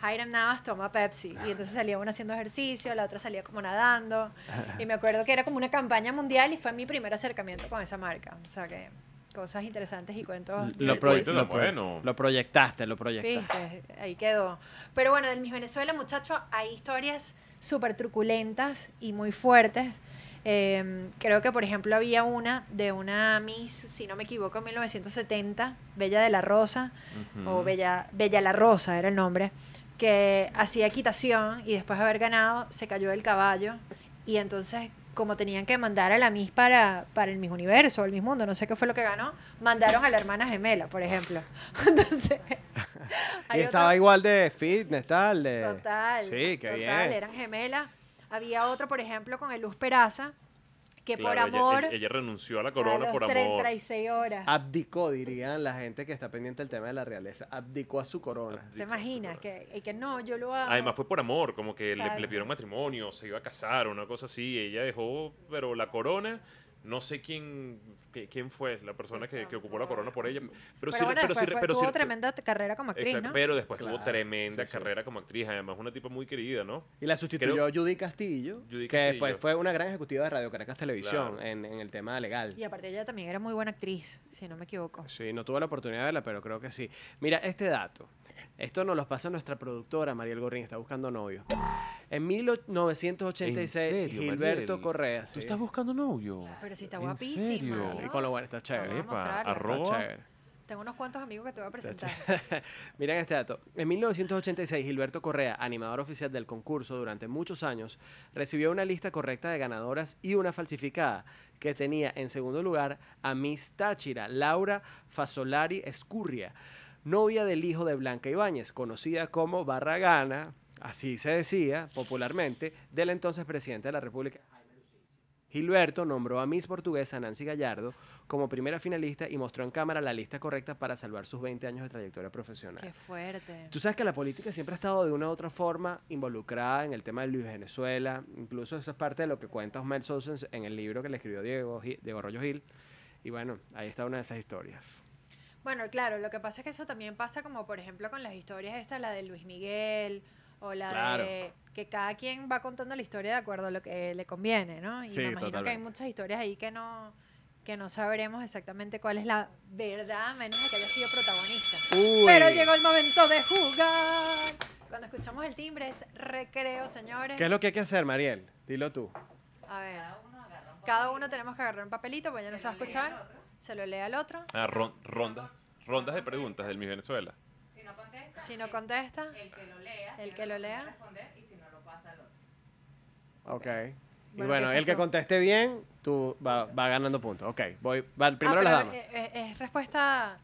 Hiram Navas toma Pepsi. Y entonces salía una haciendo ejercicio, la otra salía como nadando. Y me acuerdo que era como una campaña mundial y fue mi primer acercamiento con esa marca. O sea que cosas interesantes y cuentos. Lo, pro- lo bueno. lo proyectaste, lo proyectaste. Viste, ahí quedó. Pero bueno, en Miss Venezuela, muchachos, hay historias súper truculentas y muy fuertes. Eh, creo que, por ejemplo, había una de una Miss, si no me equivoco, en 1970, Bella de la Rosa, o Ujú. Bella, Bella la Rosa era el nombre, que hacía equitación y después de haber ganado se cayó del caballo y entonces como tenían que mandar a la Miss para, para el Miss Universo o el Miss Mundo, no sé qué fue lo que ganó, mandaron a la hermana gemela, por ejemplo. Entonces, Y estaba otro- igual de fitness, tal. De... Total. Sí, qué total, bien. eran gemelas. Había otro, por ejemplo, con el Luz Peraza, que Claro, por ella- amor... Ella, ella renunció a la a corona los por amor. 36 horas. Abdicó, dirían la gente que está pendiente del tema de la realeza. Abdicó a su corona. ¿Se imagina? Que, y que no, yo lo hago. Además fue por amor, como que le, le pidieron matrimonio, se iba a casar, una cosa así. Ella dejó, pero la corona, no sé quién, quién fue la persona que, que ocupó la corona por ella. Pero, pero sí, bueno, pero sí, después fue- pero sí- tuvo tremenda carrera como actriz, Exacto, ¿no? pero después tuvo tremenda sí, sí. carrera como actriz, además una tipa muy querida, ¿no? Y la sustituyó Creo- Judy Castillo, Judy que después Castillo. fue una gran ejecutiva de Radio Caracas Televisión Claro. en, en el tema legal. Y aparte ella también era muy buena actriz, si no me equivoco. Sí, no tuve la oportunidad de verla, pero creo que sí. Mira, este dato. Esto nos lo pasa nuestra productora, Mariel Gorrín, está buscando novio. En 1986, ¿En serio, Gilberto Mariel? Correa. ¿Tú sí. estás buscando novio? Pero sí está ¿En guapísima. serio? Y con lo bueno, está chévere. Epa, mostrarla. Está arroba. chévere. Tengo unos cuantos amigos que te voy a presentar. Miren este dato. En 1986, Gilberto Correa, animador oficial del concurso durante muchos años, recibió una lista correcta de ganadoras y una falsificada, que tenía en segundo lugar a Miss Táchira, Laura Fasolari Escurria, novia del hijo de Blanca Ibáñez, conocida como Barragana, así se decía popularmente, del entonces presidente de la República. Gilberto nombró a Miss Portuguesa Nancy Gallardo como primera finalista y mostró en cámara la lista correcta para salvar sus 20 años de trayectoria profesional. Qué fuerte. Tú sabes que la política siempre ha estado de una u otra forma involucrada en el tema de Luis Venezuela. Incluso eso es parte de lo que cuenta Osmel Sousa en el libro que le escribió Diego, Diego Arroyo Gil. Y bueno, ahí está una de esas historias. Bueno, claro, lo que pasa es que eso también pasa como, por ejemplo, con las historias esta, la de Luis Miguel o la Claro. de que cada quien va contando la historia de acuerdo a lo que le conviene, ¿no? Y Sí, me imagino que hay muchas historias ahí que no que no sabremos exactamente cuál es la verdad, a menos de que haya sido protagonista. Uy. Pero llegó el momento de jugar. Cuando escuchamos el timbre es recreo, señores. ¿Qué es lo que hay que hacer, Mariel? Dilo tú. A ver, cada uno tenemos que agarrar un papelito, porque ya no se va a escuchar. Se lo lee al otro. Ah, ron- rondas, rondas de preguntas del Miss Venezuela. Si no contesta, Si no contesta, el que lo lea, El que lo lea. responder y si no lo pasa al otro. Ok. Y Bueno, el que es conteste bien, tú va, va ganando puntos. Ok, voy. va- primero Ah, las damas. eh, eh, es respuesta.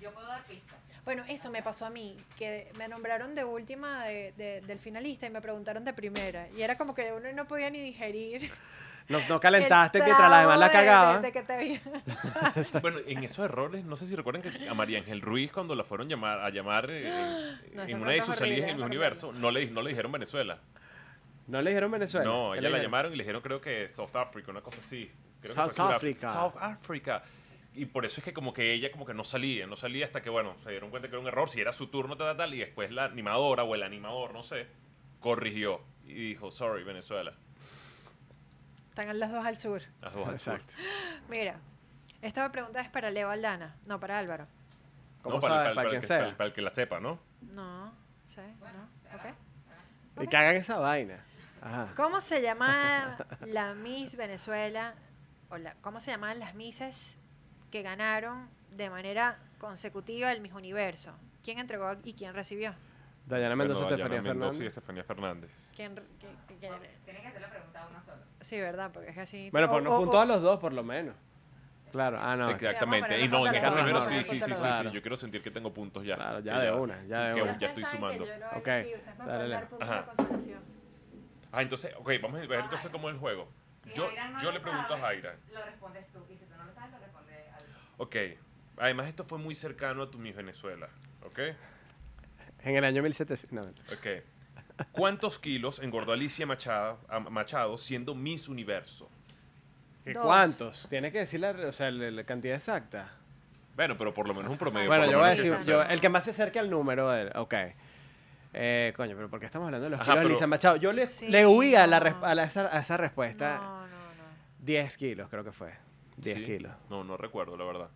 Yo puedo dar pistas. Bueno, eso me pasó a mí, que me nombraron de última de- de- del finalista y me preguntaron de primera. Y era como que uno no podía ni digerir. No, no calentaste el mientras la demás la trago de- cagaba. de- de que te vi- Bueno, en esos errores, no sé si recuerdan que a María Ángel Ruiz, cuando la fueron llamar, a llamar eh, en, No, en una de sus salidas en horrible. universo, no le, no le dijeron Venezuela. ¿No le dijeron Venezuela? No, ¿Qué ella la llamaron y le dijeron creo que South Africa, una cosa así. Creo South. Africa. South Africa. Y por eso es que como que ella como que no salía, no salía hasta que, bueno, se dieron cuenta que era un error, si era su turno, tal, tal, tal, y después la animadora o el animador, no sé, corrigió y dijo, sorry, Venezuela. Están las dos al sur. Las dos al sur. Exacto. Mira, esta pregunta es para Leo Aldana, no para Álvaro. ¿Cómo No, para, sabes? para- Para para quien que, sea. para- para el que la sepa, ¿no? No, sé, no. Ok. Y que hagan esa vaina. Ajá. ¿Cómo se llama la Miss Venezuela? O la, ¿Cómo se llaman las Misses que ganaron de manera consecutiva el Miss Universo? ¿Quién entregó y quién recibió? Dayana Mendoza, Bueno, Estefanía Dayana Mendoza y. Estefanía Fernández. ¿Quién, qué- qué- qué- Tienen que hacer la pregunta a uno solo. Sí, ¿verdad? Porque es así. Bueno, o- por o- nos puntos o- a los dos, por lo menos. Claro, ah, no. Exactamente. Sí, y no, en este primero nota, sí, sí, sí, sí. Yo quiero sentir que tengo puntos ya. Claro, ya de una, ya de que una. ya estoy sumando. que yo lo hago Ok, dale. Ajá. de consolación. Ah, entonces, ok, vamos a ver entonces cómo es el juego. Si Yo, yo le pregunto a Jaira. Lo respondes tú. Y si tú no lo sabes, lo responde al Ok. Además, esto fue muy cercano a tu Miss Venezuela. ¿Ok? En el año 1700. No. Ok. ¿Cuántos kilos engordó Alicia Machado, Machado siendo Miss Universo? ¿Qué Dos. ¿Cuántos? Tienes que decir la, o sea, la, la cantidad exacta. Bueno, pero por lo menos un promedio. Bueno, yo voy a decir, yo- el que más se acerque al número. del- ok. Eh, coño, pero ¿por qué estamos hablando de los Ajá, kilos de pero- Lisa Machado? Yo le, Sí, le huí a, la, no. a, la- esa, a esa respuesta. No, no, no. 10 kilos, creo que fue. 10 Sí. kilos. No, no recuerdo, la verdad.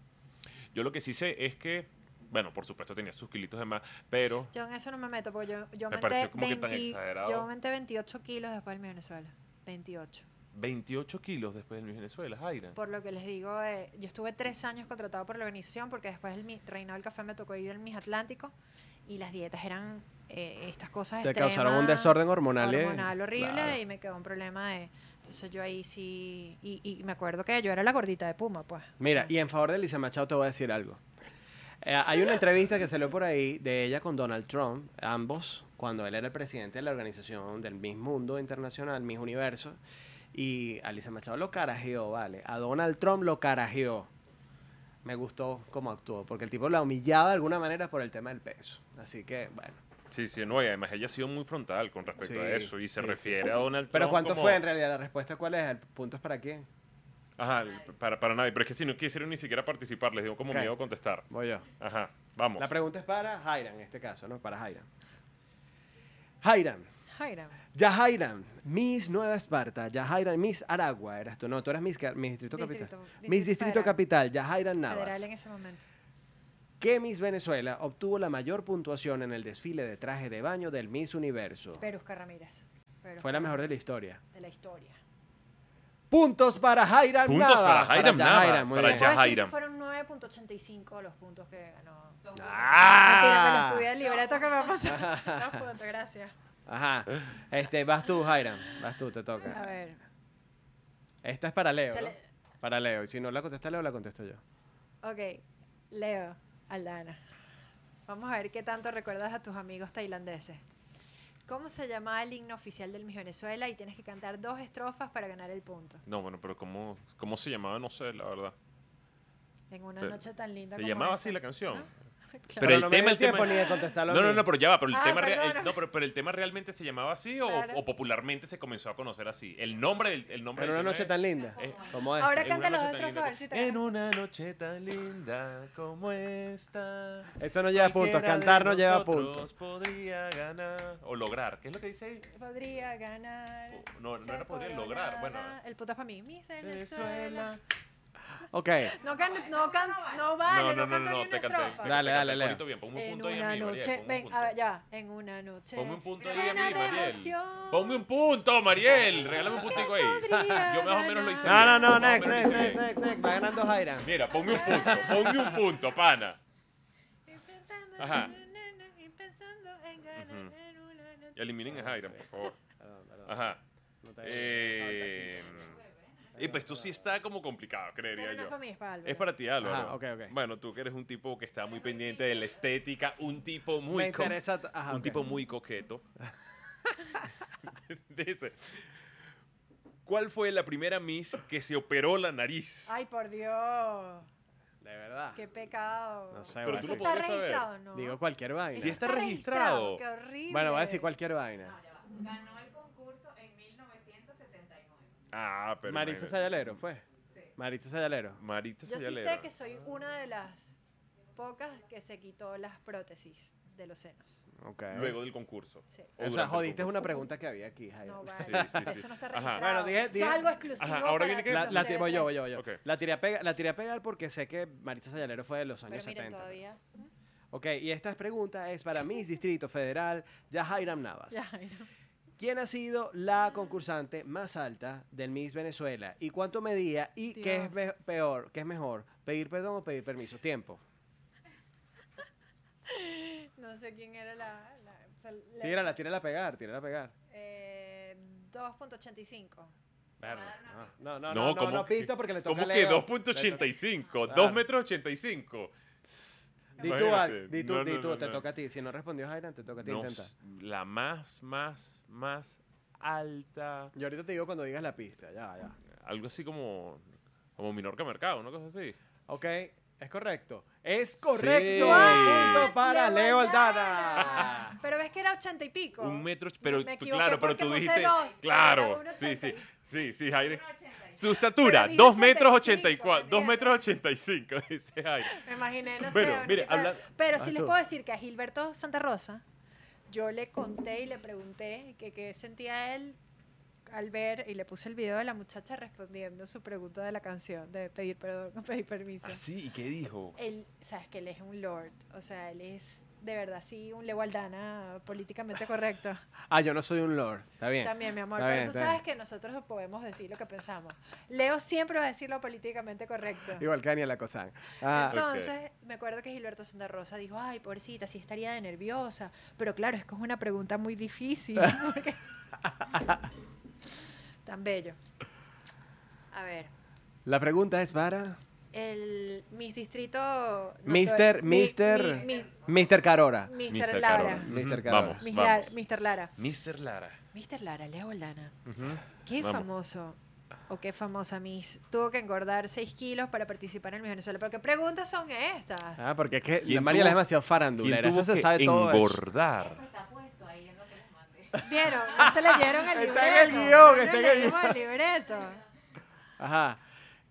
Yo lo que sí sé es que, bueno, por supuesto tenía sus kilitos de más, pero Yo en eso no me meto porque yo, yo Me aumenté pareció como que tan 20 exagerado. yo aumenté 28 kilos después del Miss Venezuela. 28. 28 kilos después del Miss Venezuela, Jaira. Por lo que les digo, eh, yo estuve tres años contratado por la organización porque después el Mi- Reinado del Café me tocó ir al Miss Atlántico y las dietas eran eh, estas cosas Te causaron un desorden hormonal. eh, hormonal horrible claro. y me quedó un problema de... Entonces yo ahí sí... Y, y me acuerdo que yo era la gordita de Puma, pues. Mira, y en favor de Lisa Machado te voy a decir algo. Eh, hay una entrevista que salió por ahí de ella con Donald Trump, ambos, cuando él era el presidente de la organización del Miss Mundo Internacional, Miss Universo, y a Lisa Machado lo carajeó, ¿vale? A Donald Trump lo carajeó. Me gustó cómo actuó, porque el tipo la humillaba de alguna manera por el tema del peso. Así que, bueno. Sí, sí, no, y además ella ha sido muy frontal con respecto Sí, a eso y se sí, refiere sí. a Donald Trump. Pero ¿cuánto como- fue en realidad? La respuesta cuál es? ¿El punto es para quién? Ajá, para, para nadie. Pero es que si no quisieron ni siquiera participar, les digo como Ok. miedo a contestar. Voy yo. Ajá, vamos. La pregunta es para Jairan en este caso, ¿no? Para Jairan. Jairan. Jaira, Yahairan, Miss Nueva Esparta, Yahairan, Miss Aragua, eras tú, no, tú eras Miss, Ca- Miss Distrito Capital. Distrito- Miss Distrito Distrito Federal. Capital, Yahairan Navas. federal en ese momento. ¿Qué Miss Venezuela obtuvo la mayor puntuación en el desfile de traje de baño del Miss Universo? Perusca Ramírez. Perusca Fue la mejor de la historia. de la historia. Puntos para Jairan Puntos Navas. para Yahairan, Navas, muy para bien. Puedo decir Jaira. que fueron 9.85 los puntos que ganó. ¡Ah! Mentira, me lo estudié el libreto que me pasó. Dos puntos, gracias. Ajá. Este, vas tú, Jairan. Vas tú, te A toca. ver. Esta es para Leo. se ¿no? le- Para Leo. Y si no la contesta Leo, la contesto yo. Ok, Leo, Aldana. Vamos a ver qué tanto recuerdas a tus amigos tailandeses. ¿Cómo se llamaba el himno oficial del Miss Venezuela? Y tienes que cantar dos estrofas para ganar el punto. No, bueno, pero ¿cómo, ¿cómo se llamaba? No sé, la verdad. En una Pero, noche tan linda ¿Se como llamaba esta. así la canción? Pero el no tema- el tema- tiempo ni de contestarlo a No, no, no, pero ya va, pero el Ah, tema rea- el- perdóname. no, pero, pero el tema realmente se llamaba así o, Claro. o popularmente se comenzó a conocer así. El nombre del el nombre En del una tema noche es- tan linda. Eh, Como esta. Ahora canta los co- te En una noche tan linda como esta. Eso no lleva puntos. Cantar no lleva puntos. podría ganar o lograr. ¿Qué es lo que dice ahí? Podría ganar. No, no se era podría lograr, bueno. El puto es para mí. Venezuela. Venezuela. Ok. No, can, no, can, no vale, no, no, no, no, te canté. Dale, dale, corito bien. Ponme un En punto ahí a una mí, Mariel, noche, ven, punto. a ver, ya, en una noche. Ponme un punto ahí a mí, Mariel. Ponme un punto, Mariel. Regálame un puntico ahí. Yo más o menos lo hice No, no, bien. no, next, next, next, next, next. Va ganando Jairam. Mira, ponme un punto, ponme un punto, pana. Ajá. Y pensando en ganar Ujú. en una noche. Eliminen a Jairam, por favor. Ajá. Eh, y pues esto sí está como complicado, creería Pero no es yo. para mí, es para Álvaro. Es para ti, Álvaro. Ajá, ok, ok. Bueno, tú que eres un tipo que está muy pendiente de la estética, un tipo Me muy, co- interesa. t- Ajá, un ok. tipo muy coqueto. Dice, ¿cuál fue la primera Miss que se operó la nariz? Ay, por Dios. De verdad. Qué pecado. No sé, Pero voy a tú ¿Eso lo decir- está podrías saber. registrado no? Digo cualquier vaina. Eso Sí está registrado. Qué horrible. Bueno, voy a decir cualquier vaina. No, ya va. Ganó el concurso en 1979. Ah, pero Maritza imagínate. Sayalero, ¿fue? Sí. Maritza Sayalero. Maritza Yo sí sé que soy una de las pocas que se quitó las prótesis de los senos. Ok. Luego del concurso. Sí. O O sea, jodiste una pregunta que había aquí, Jairo. No vale. Sí, sí, sí. Eso no está registrado. Bueno, dije- Eso dije- es algo exclusivo. Ajá, ahora viene que- La, la voy yo, voy yo, voy yo. Ok. La tiré, a pega- la tiré a pegar porque sé que Maritza Sayalero fue de los años Pero miren 70. todavía. Ok, y esta pregunta es para Miss Distrito Federal, Yahairam Navas. Ya, ay, no. ¿Quién ha sido la concursante más alta del Miss Venezuela? ¿Y cuánto medía? ¿Y qué es Dios. peor? ¿Qué es mejor? ¿Pedir perdón o pedir permiso? Tiempo. No sé quién era la. la o sea, le- Tírala, tírala a pegar, tírala a pegar. Eh, 2.85. Verde. No, no, no, No, no, no, ¿cómo no, pista porque le toca ¿Cómo que Leo. 2.85? Claro. 2 metros 85. Di tú. Al, di tú, No, di no, tú, no, te no. toca a ti. Si no respondió Jairam, te toca a ti No, intentar. la más, más, más alta. Yo ahorita te digo cuando digas la pista, ya, ya. Algo así como, como Minorca Mercado, una cosa así. Ok, es correcto. Es correcto. Sí. Punto para Leo Leo Aldana. Pero ves que era 80 y pico. Un metro, pero me equivoqué claro, pero porque tú puse dijiste. dos, claro, era uno sí, sí, 80. sí, sí, Jaire. 1,85. Su estatura, Pero dije 2 metros 85, 84, 2 mierda. metros 85, dice Jaire. Me imaginé, no Bueno, sé. mire, habla- Pero Vas sí les puedo decir que a Gilberto Santa Rosa, yo le conté y le pregunté que qué sentía él al ver, y le puse el video de la muchacha respondiendo su pregunta de la canción, de pedir perdón, pedir permiso. ¿Ah, sí? ¿Y qué dijo? Él, sabes que él es un lord, o sea, él es de verdad sí un Leo Aldana políticamente correcto. Ah, yo no soy un lord. Está bien. También, mi amor, Está pero bien, tú sabes que nosotros podemos decir lo que pensamos. Leo siempre va a decir lo políticamente correcto. Igual que Daniela Cosán. Ah, Entonces, me acuerdo que Gilberto Santa Rosa dijo, ay, pobrecita, sí estaría de nerviosa. Pero claro, es que es una pregunta muy difícil. porque- Tan bello. A ver, la pregunta es para el Miss Distrito... no, Mister, mi- Mister- mi- Mr. Carora. Mister Lara. Ujú, Carora. Vamos, Mis vamos. Lar- Mister Lara. Mr. Lara. Mister Lara, Leo Aldana. Ujú. Qué Vamos. famoso o qué famosa Miss tuvo que engordar 6 kilos para participar en Miss Venezuela. Pero qué preguntas son estas. Ah, porque es que ¿Quién la María es demasiado ¿Quién farandulera. Eso se que sabe todo engordar? Eso está puesto ahí en lo que les mandé. ¿Vieron? No se leyeron el libreto. Está en el guion, está en el libreto. Ajá.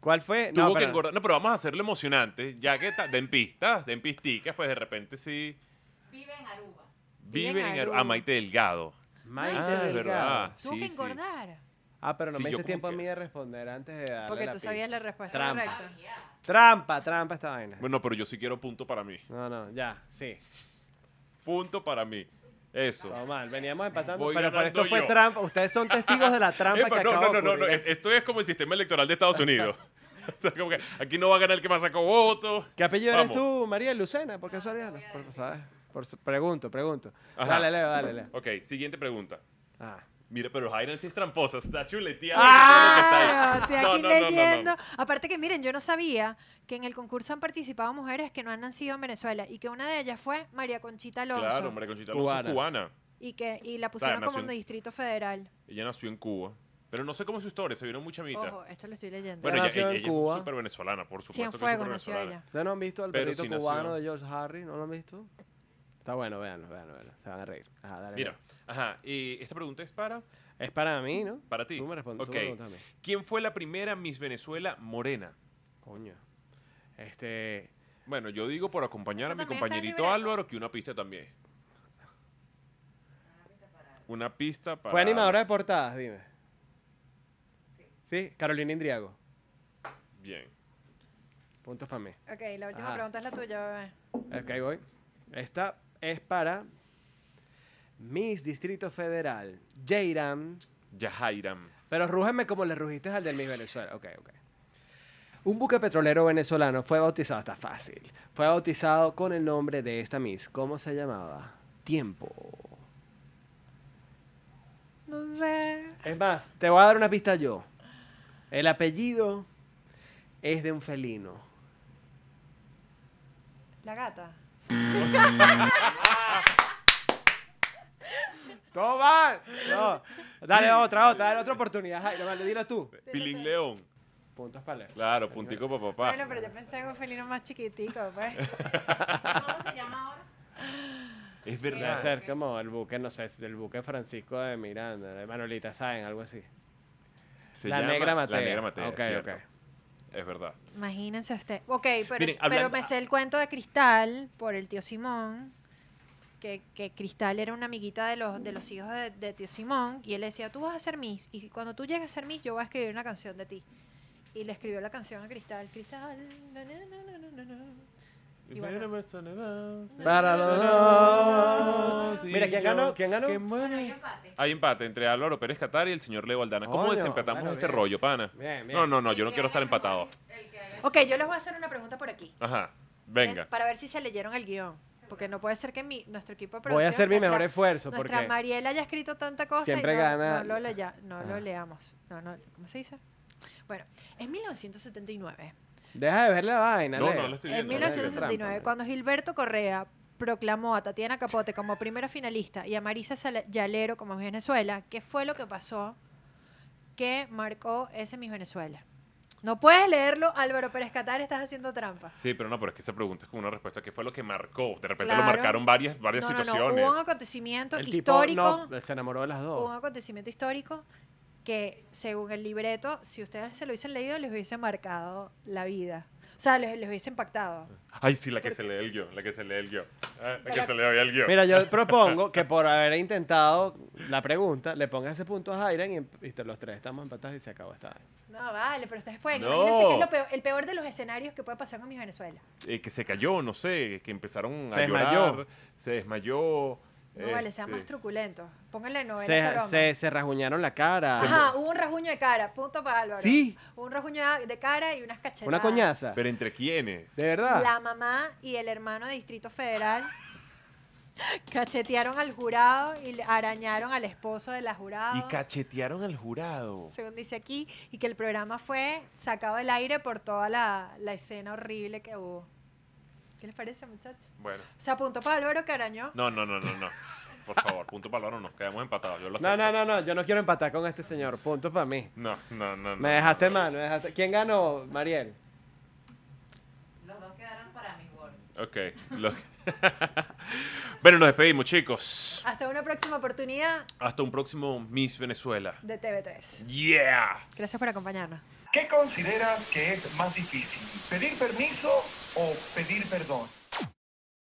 ¿Cuál fue? Tuvo No, que engordar. No, pero vamos a hacerlo emocionante. Ya que ta- den pistas, den pisticas, pues de repente sí. Vive en Aruba. Vive Vive en en Aru- Aruba. a Maite Delgado. Maite Ah, Delgado. verdad. Tuvo Sí, que sí. engordar. Ah, pero no Sí, me diste tiempo a que- mí de responder antes de darle Porque la tú sabías la respuesta Trampa. correcta. Trampa, trampa esta vaina. Bueno, pero yo sí quiero punto para mí. No, no, ya, sí. Punto para mí. Eso. Todo mal. Veníamos empatando, Voy pero por ganando esto fue trampa. Ustedes son testigos de la trampa Epa, que no, no, no, no, no, Esto es como el sistema electoral de Estados Unidos. O sea, como que aquí no va a ganar el que más sacó votos. ¿Qué apellido eres Vamos. tú, María Lucena? ¿Por qué casualidad? a Por-. ¿sabes? Por, pregunto, pregunto. Ajá. Dale, Leo, dale, Leo. Ok, siguiente pregunta. Ah. Mira, pero Jairan sí es tramposa, está ahí. Ah, estoy No, aquí no, no, no, no. leyendo. Aparte que miren, yo no sabía que en el concurso han participado mujeres que no han nacido en Venezuela y que una de ellas fue María Conchita Alonso Claro, María Conchita Alonso es Cubana. cubana. y que y la pusieron nació como en- en Distrito Federal. Ella nació en Cuba. Pero no sé cómo es su historia, se vieron mucha mitad. Ojo, esto lo estoy leyendo. Bueno, Ella ella, nació ella- en ella Cuba. es súper venezolana, por supuesto. que es súper nació venezolana. ella. ¿Ustedes no han visto al Pero perrito sí nació. cubano de George Harry? ¿No lo han visto? Está bueno, véanlo, véanlo, véanlo. Se van a reír. Ajá, dale. Mira, ajá, y esta pregunta es para, Es para mí, ¿no? para ti. Tú me respondes. tú Ok. me preguntas a mí. ¿Quién fue la primera Miss Venezuela morena? Coño. Este. Bueno, yo digo por acompañar Eso a mi también está en compañerito libreto. Álvaro que una pista también. Una pista para... ¿Fue animadora de portadas? Dime. Sí, Carolina Indriago. Bien. Puntos para mí. Ok, la última Ajá. pregunta es la tuya, bebé. Ok, voy. Esta es para Miss Distrito Federal, Jairam. Yahairam. Pero rújeme como le rugiste al del Miss Venezuela. Ok, ok. Un buque petrolero venezolano fue bautizado, está fácil. Fue bautizado con el nombre de esta Miss. ¿Cómo se llamaba? Tiempo. No sé. Es más, te voy a dar una pista yo. El apellido es de un felino. La gata. ¡Todo mal! No. Dale otra, otra, dale otra oportunidad. Jairo, vale, dilo tú. Pilín León. Puntos para leer. Claro, puntico para papá. Bueno, pero yo pensé en un felino más chiquitico, pues. ¿Cómo se llama ahora? Es Debe verdad. ser como el buque, no sé, el buque Francisco de Miranda, de Manolita Sáenz, algo así. Se la llama negra Matea. La negra Matea, Ok, es cierto. ok. Es verdad. Imagínense usted. Ok, pero, Miren, pero hablando- me sé el cuento de Cristal por el tío Simón. Que, que Cristal era una amiguita de los, de los hijos de, de tío Simón. Y él le decía, tú vas a ser Miss. Y cuando tú llegues a ser Miss, yo voy a escribir una canción de ti. Y le escribió la canción a Cristal. Cristal. na, na, na, na, na, na, na. Y bueno. Para los dos. Sí, Mira, ¿quién ganó? ¿Quién ganó? hay empate. Hay empate entre Álvaro Pérez Catar y el señor Leo Aldana. ¿Cómo Coño, desempatamos bueno, este bien. rollo, pana? Bien, bien. No, no, no, yo no quiero estar empatado. Ok, yo les voy a hacer una pregunta por aquí. Ajá, Eh, venga. Para ver si se leyeron el guion. Porque no puede ser que mi, nuestro equipo de Voy a hacer mi producción, mejor nuestra- esfuerzo Nuestra porque Mariela haya escrito tanta cosa Siempre y no, gana- no lo, leya- no lo Ah. leamos. No, no, ¿Cómo se dice? Bueno, en 1979, deja de ver la vaina, No, no, lo estoy en viendo. no estoy viendo. 1969, trampa, cuando Gilberto Correa proclamó a Tatiana Capote como primera finalista y a Marisa Sala- Yalero como Miss Venezuela, ¿qué fue lo que pasó que marcó ese Miss Venezuela? No puedes leerlo, Álvaro Pérez Catar, estás haciendo trampa. Sí, pero no, pero es que esa pregunta es como una respuesta. ¿Qué fue lo que marcó? De repente Claro. lo marcaron varias, varias No, no, no, situaciones. hubo un acontecimiento El tipo histórico. no, se enamoró de las Hubo un dos. acontecimiento histórico que, según el libreto, si ustedes se lo hubiesen leído, les hubiese marcado la vida. O sea, les, les hubiese impactado. Ay, sí, la que se lee el guion, la que se lee el guion. Ah, la que se lee hoy el guion. Mira, yo propongo que por haber intentado la pregunta, le pongas ese punto a Jairen y, y te- los tres estamos empatados y se acabó esta vaina. No, vale, pero ustedes pueden. No. Imagínense que es lo peor- el peor de los escenarios que puede pasar con mi Venezuela. Eh, que se cayó, no sé, que empezaron Se a llorar, desmayó. se desmayó. No vale, sean este, más truculentos. Pónganle novela Se, Coloma. se, se rasguñaron la cara. Ajá, hubo un rasguño de cara. Punto para Álvaro. Sí. Hubo un rasguño de cara y unas cachetadas. Una coñaza. ¿Pero entre quiénes? ¿De verdad? La mamá y el hermano de Distrito Federal cachetearon al jurado y arañaron al esposo de la jurada. Y cachetearon al jurado. según dice aquí, y que el programa fue sacado del aire por toda la, la escena horrible que hubo. ¿Qué les parece, muchachos? Bueno. O sea, apuntó para Álvaro que arañó. No, no, no, no, no. Por favor, punto para no nos quedamos empatados. Yo lo No, no, no, no, yo no quiero empatar con este señor. Punto para mí. No, no, no. Me dejaste no. mal, me dejaste... ¿Quién ganó, Mariel? Los dos quedaron para mi gol. Ok. lo- bueno, nos despedimos, chicos. Hasta una próxima oportunidad Hasta un próximo Miss Venezuela. de TV3. Yeah. Gracias por acompañarnos. ¿Qué consideras que es más difícil? ¿Pedir permiso o pedir perdón?